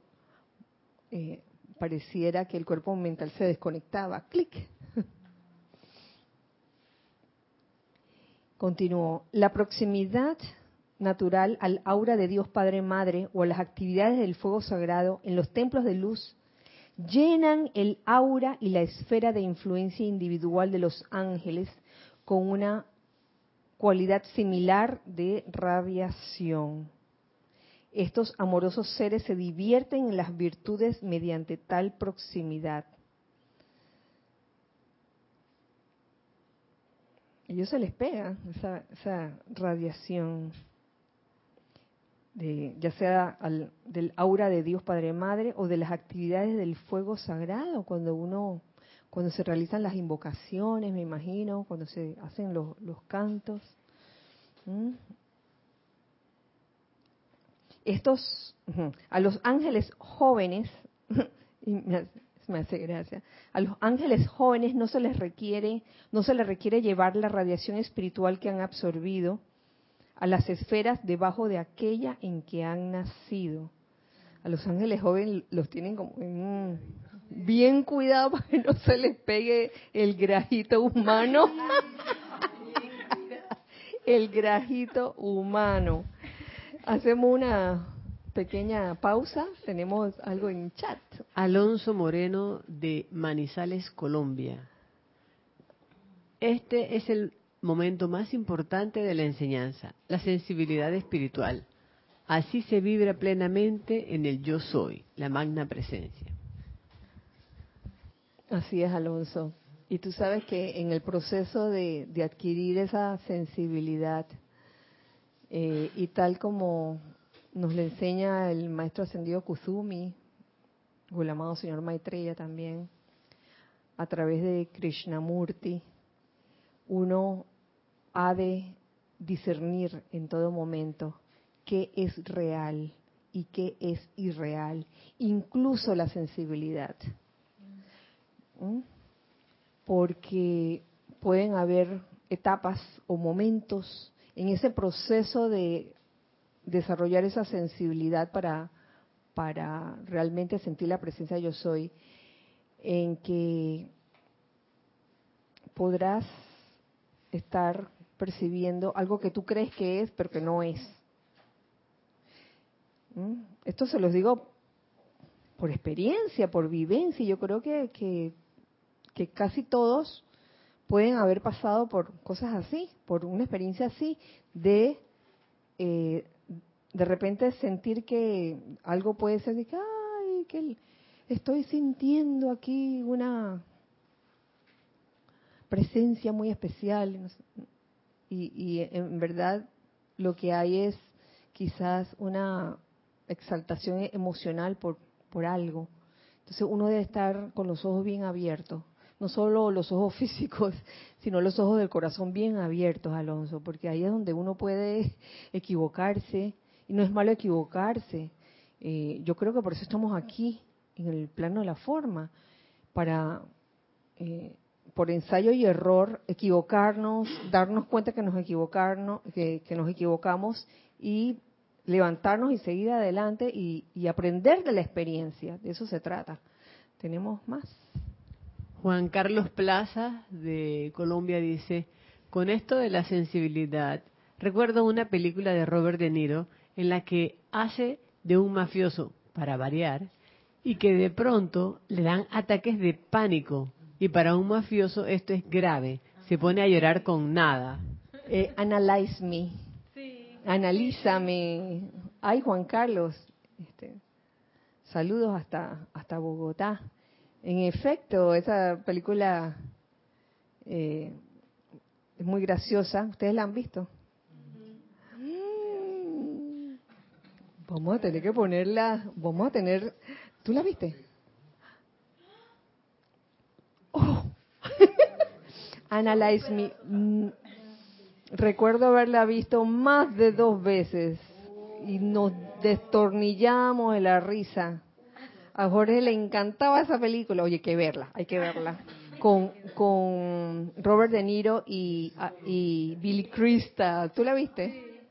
eh, pareciera que el cuerpo mental se desconectaba. Clic. Continuó. La proximidad natural al aura de Dios Padre Madre o a las actividades del fuego sagrado en los templos de luz llenan el aura y la esfera de influencia individual de los ángeles con una cualidad similar de radiación. Estos amorosos seres se divierten en las virtudes mediante tal proximidad. ellos se les pega esa, radiación, de, ya sea del aura de Dios Padre Madre o de las actividades del fuego sagrado, cuando uno, cuando se realizan las invocaciones, me imagino, cuando se hacen los, cantos. Estos, a los ángeles jóvenes, me hace gracia, a los ángeles jóvenes no se les requiere, no se les requiere llevar la radiación espiritual que han absorbido a las esferas debajo de aquella en que han nacido. A los ángeles jóvenes los tienen como bien cuidado para que no se les pegue el grajito humano. el grajito humano. Hacemos una pequeña pausa. Tenemos algo en chat. Alonso Moreno de Manizales, Colombia. Este es el momento más importante de la enseñanza, la sensibilidad espiritual. Así se vibra plenamente en el yo soy, la magna presencia. Así es, Alonso. Y tú sabes que en el proceso de, adquirir esa sensibilidad, eh, y tal como nos le enseña el maestro ascendido Kuzumi, o el amado señor Maitreya también, a través de Krishnamurti, uno ha de discernir en todo momento qué es real y qué es irreal, incluso la sensibilidad. ¿Mm? Porque pueden haber etapas o momentos en ese proceso de desarrollar esa sensibilidad para, para realmente sentir la presencia de yo soy, en que podrás estar percibiendo algo que tú crees que es, pero que no es. ¿Mm? Esto se los digo por experiencia, por vivencia. Yo creo que, que, que casi todos pueden haber pasado por cosas así, por una experiencia así, de eh, de repente sentir que algo puede ser de que, ay, que estoy sintiendo aquí una presencia muy especial. Y, y en verdad lo que hay es quizás una exaltación emocional por, por algo. Entonces uno debe estar con los ojos bien abiertos no solo los ojos físicos, sino los ojos del corazón bien abiertos, Alonso, porque ahí es donde uno puede equivocarse, y no es malo equivocarse. Eh, yo creo que por eso estamos aquí, en el plano de la forma, para, eh, por ensayo y error, equivocarnos, darnos cuenta que nos, equivocarnos, que, nos equivocamos y levantarnos y seguir adelante y, y aprender de la experiencia. De eso se trata. ¿Tenemos más? Juan Carlos Plaza de Colombia dice, con esto de la sensibilidad, recuerdo una película de Robert De Niro en la que hace de un mafioso, para variar, y que de pronto le dan ataques de pánico. Y para un mafioso esto es grave, se pone a llorar con nada. Eh, analyze me. Analízame. Ay, Juan Carlos. Este, saludos hasta, hasta Bogotá. En efecto, esa película eh, es muy graciosa. ¿Ustedes la han visto? Mm. Vamos a tener que ponerla, vamos a tener... ¿Tú la viste? Oh. Analyze Me. Mm. Recuerdo haberla visto más de dos veces y nos destornillamos de la risa. A Jorge le encantaba esa película. Oye, hay que verla, hay que verla. Con, con Robert De Niro y, ah, y Billy Crystal. ¿Tú la viste?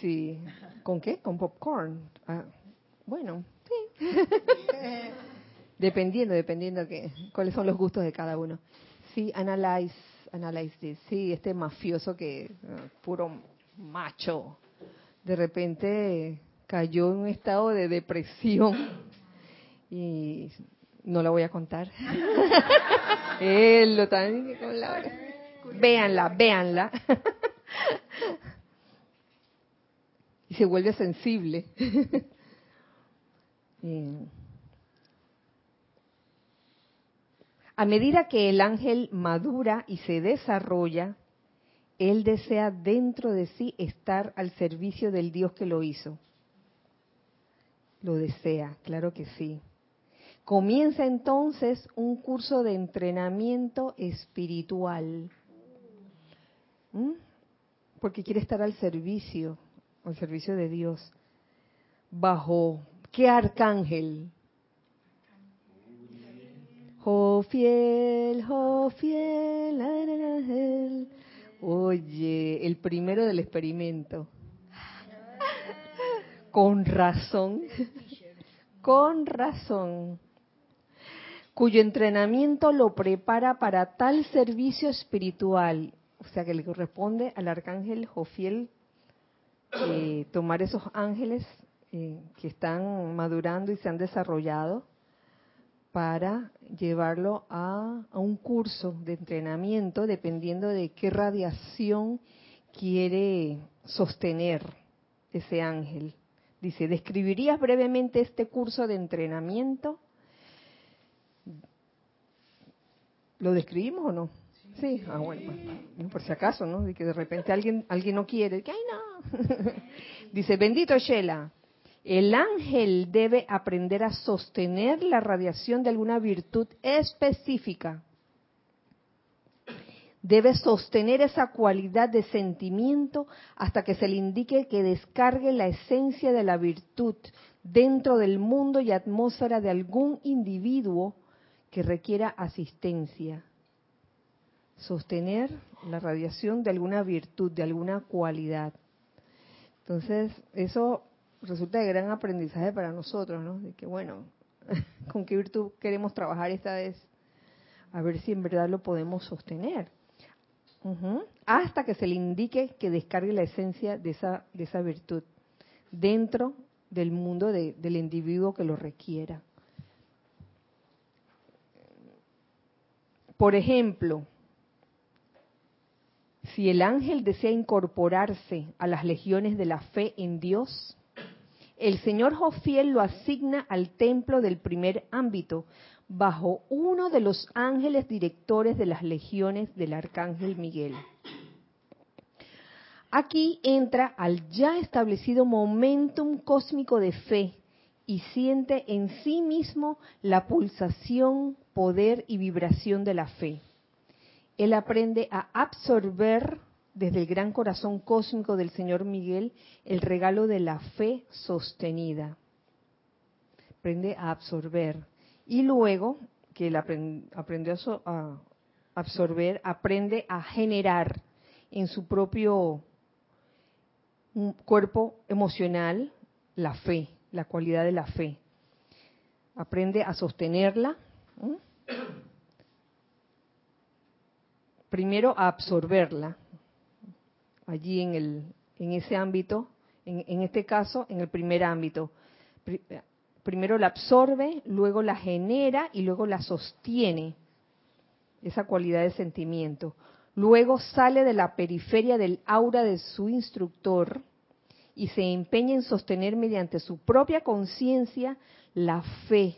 Sí. ¿Con qué? Con popcorn. Ah, bueno, sí. dependiendo, dependiendo que, cuáles son los gustos de cada uno. Sí, analyze, analyze this. Sí, este mafioso que ah, puro macho. De repente cayó en un estado de depresión y no la voy a contar. Él lo también con la Véanla, véanla. y se vuelve sensible. A medida que el ángel madura y se desarrolla, él desea dentro de sí estar al servicio del Dios que lo hizo lo desea, claro que sí. Comienza entonces un curso de entrenamiento espiritual, porque quiere estar al servicio, al servicio de Dios. ¿Bajo qué arcángel? Jofiel, Jofiel. Oye, el primero del experimento. Con razón, con razón, cuyo entrenamiento lo prepara para tal servicio espiritual, o sea que le corresponde al arcángel Jofiel eh, tomar esos ángeles eh, que están madurando y se han desarrollado para llevarlo a, a, un curso de entrenamiento dependiendo de qué radiación quiere sostener ese ángel. Dice, ¿describirías brevemente este curso de entrenamiento? ¿Lo describimos o no? Sí, ah, bueno, pues, por si acaso, ¿no? De que de repente alguien, alguien no quiere, que ay no. Dice, bendito Shela, el ángel debe aprender a sostener la radiación de alguna virtud específica. Debe sostener esa cualidad de sentimiento hasta que se le indique que descargue la esencia de la virtud dentro del mundo y atmósfera de algún individuo que requiera asistencia. Sostener la radiación de alguna virtud, de alguna cualidad. Entonces, eso resulta de gran aprendizaje para nosotros, ¿no? De que, bueno, ¿con qué virtud queremos trabajar esta vez? A ver si en verdad lo podemos sostener hasta que se le indique que descargue la esencia de esa, de esa virtud dentro del mundo del individuo que lo requiera. Por ejemplo, si el ángel desea incorporarse a las legiones de la fe en Dios, el señor Jofiel lo asigna al templo del primer ámbito, bajo uno de los ángeles directores de las legiones del arcángel Miguel. Aquí entra al ya establecido momentum cósmico de fe y siente en sí mismo la pulsación, poder y vibración de la fe. Él aprende a absorber desde el gran corazón cósmico del Señor Miguel el regalo de la fe sostenida. Aprende a absorber y luego que él aprendió a absorber, aprende a generar en su propio cuerpo emocional la fe, la cualidad de la fe. Aprende a sostenerla. Primero a absorberla allí en, el, en ese ámbito, en, en este caso, en el primer ámbito primero la absorbe, luego la genera y luego la sostiene, esa cualidad de sentimiento. Luego sale de la periferia del aura de su instructor y se empeña en sostener mediante su propia conciencia la fe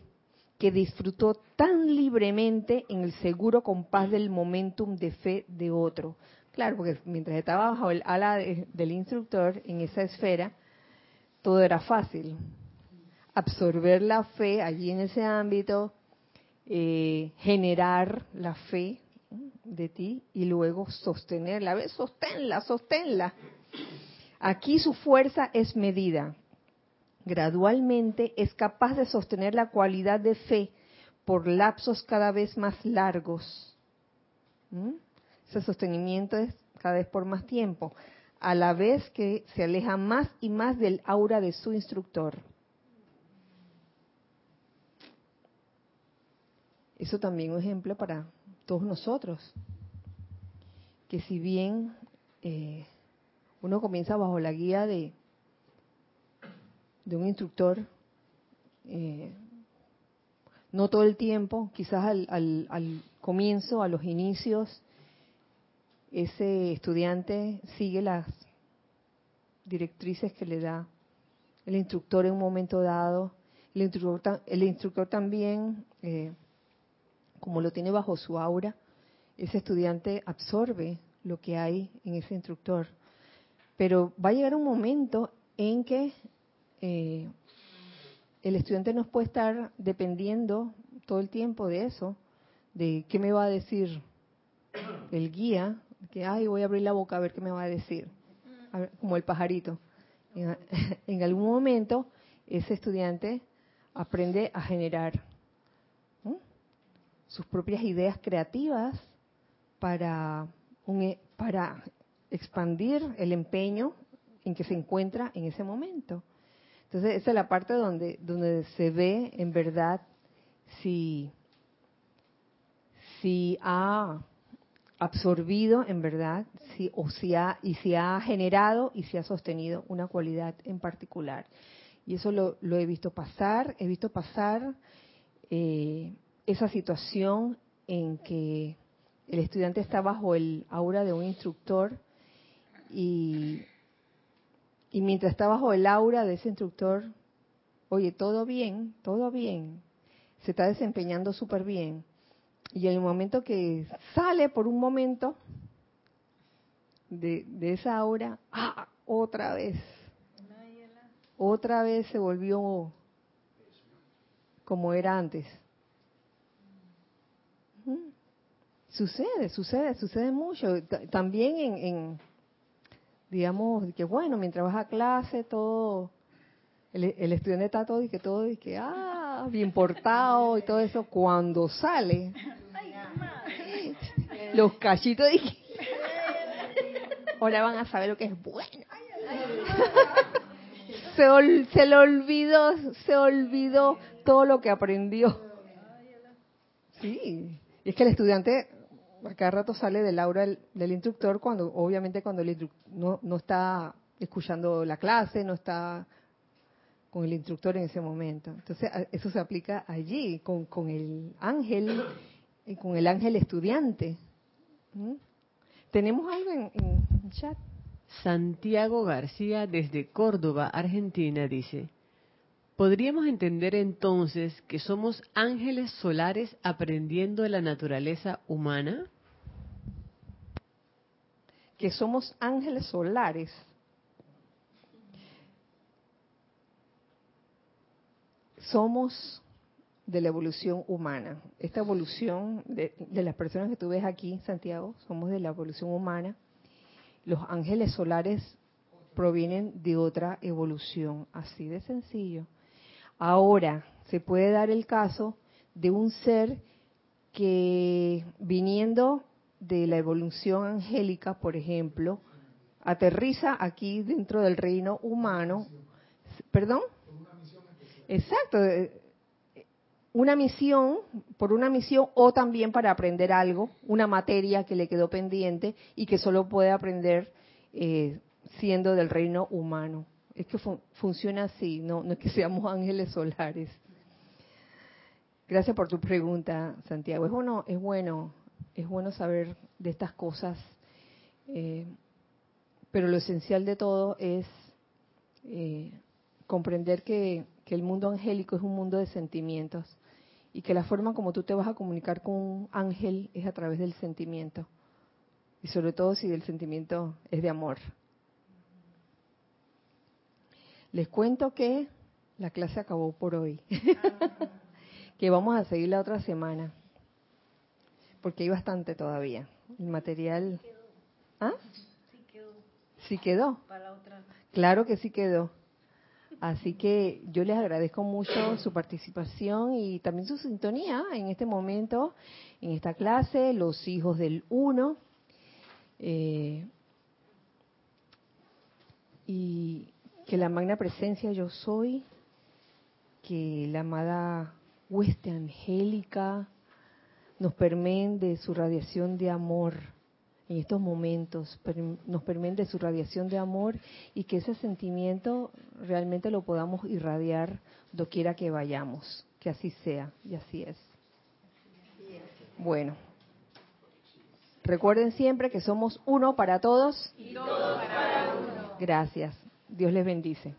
que disfrutó tan libremente en el seguro compás del momentum de fe de otro. Claro, porque mientras estaba bajo el ala del instructor en esa esfera, todo era fácil absorber la fe allí en ese ámbito, eh, generar la fe de ti y luego sostenerla. ¿Ves? Sosténla, sosténla. Aquí su fuerza es medida. Gradualmente es capaz de sostener la cualidad de fe por lapsos cada vez más largos. ¿Mm? Ese sostenimiento es cada vez por más tiempo, a la vez que se aleja más y más del aura de su instructor. Eso también es un ejemplo para todos nosotros, que si bien eh, uno comienza bajo la guía de, un instructor, eh, no todo el tiempo, quizás al comienzo, a los inicios, ese estudiante sigue las directrices que le da el instructor en un momento dado. El instructor, el instructor también eh, como lo tiene bajo su aura, ese estudiante absorbe lo que hay en ese instructor. Pero va a llegar un momento en que eh, el estudiante nos puede estar dependiendo todo el tiempo de eso, de qué me va a decir el guía, que, ay, voy a abrir la boca a ver qué me va a decir, como el pajarito. en algún momento, ese estudiante aprende a generar sus propias ideas creativas para, e, para expandir el empeño en que se encuentra en ese momento. Entonces, esa es la parte donde, donde se ve en verdad si, si ha absorbido en verdad si, o si ha, y si ha generado y si ha sostenido una cualidad en particular. Y eso lo, lo he visto pasar, he visto pasar eh, esa situación en que el estudiante está bajo el aura de un instructor y, y mientras está bajo el aura de ese instructor, oye, todo bien, todo bien, se está desempeñando súper bien. Y en el momento que sale por un momento de, de esa aura, ¡ah! otra vez, otra vez se volvió como era antes Sucede, sucede, sucede mucho. También en, en, digamos, que bueno, mientras vas a clase, todo, el, estudiante está todo y que todo y que, ah, bien portado y todo eso. Cuando sale, los cachitos y que, ahora van a saber lo que es bueno. Se, se le olvidó, se olvidó todo lo que aprendió. Sí, y es que el estudiante a cada rato sale del aura del, instructor cuando, obviamente, cuando el instructor no, no está escuchando la clase, no está con el instructor en ese momento. Entonces, eso se aplica allí, con, con el ángel, con el ángel estudiante. ¿Mm? ¿Tenemos algo en, en chat? Santiago García desde Córdoba, Argentina, dice, ¿podríamos entender entonces que somos ángeles solares aprendiendo de la naturaleza humana? Que somos ángeles solares. Somos de la evolución humana. Esta evolución de, las personas que tú ves aquí, Santiago, somos de la evolución humana los ángeles solares provienen de otra evolución, así de sencillo. Ahora, se puede dar el caso de un ser que viniendo de la evolución angélica, por ejemplo, aterriza aquí dentro del reino humano. ¿Perdón? Exacto. Una misión, por una misión o también para aprender algo, una materia que le quedó pendiente y que solo puede aprender eh, siendo del reino humano. Es que funciona así, no, no es que seamos ángeles solares. Gracias por tu pregunta, Santiago. Es bueno, es bueno, es bueno saber de estas cosas, eh, pero lo esencial de todo es eh, comprender que, que el mundo angélico es un mundo de sentimientos y que la forma como tú te vas a comunicar con un ángel es a través del sentimiento. Y sobre todo si el sentimiento es de amor. Les cuento que la clase acabó por hoy. que vamos a seguir la otra semana. Porque hay bastante todavía. El material. ¿Ah? Sí quedó. ¿Sí quedó? Claro que sí quedó. Así que yo les agradezco mucho su participación y también su sintonía en este momento, en esta clase, los hijos del uno. Eh, y que la magna presencia yo soy, que la amada hueste angélica nos permite su radiación de amor en estos momentos, nos permite su radiación de amor y que ese sentimiento realmente lo podamos irradiar doquiera que vayamos. Que así sea y así es. Bueno, recuerden siempre que somos uno para todos. Y todos para uno. Gracias. Dios les bendice.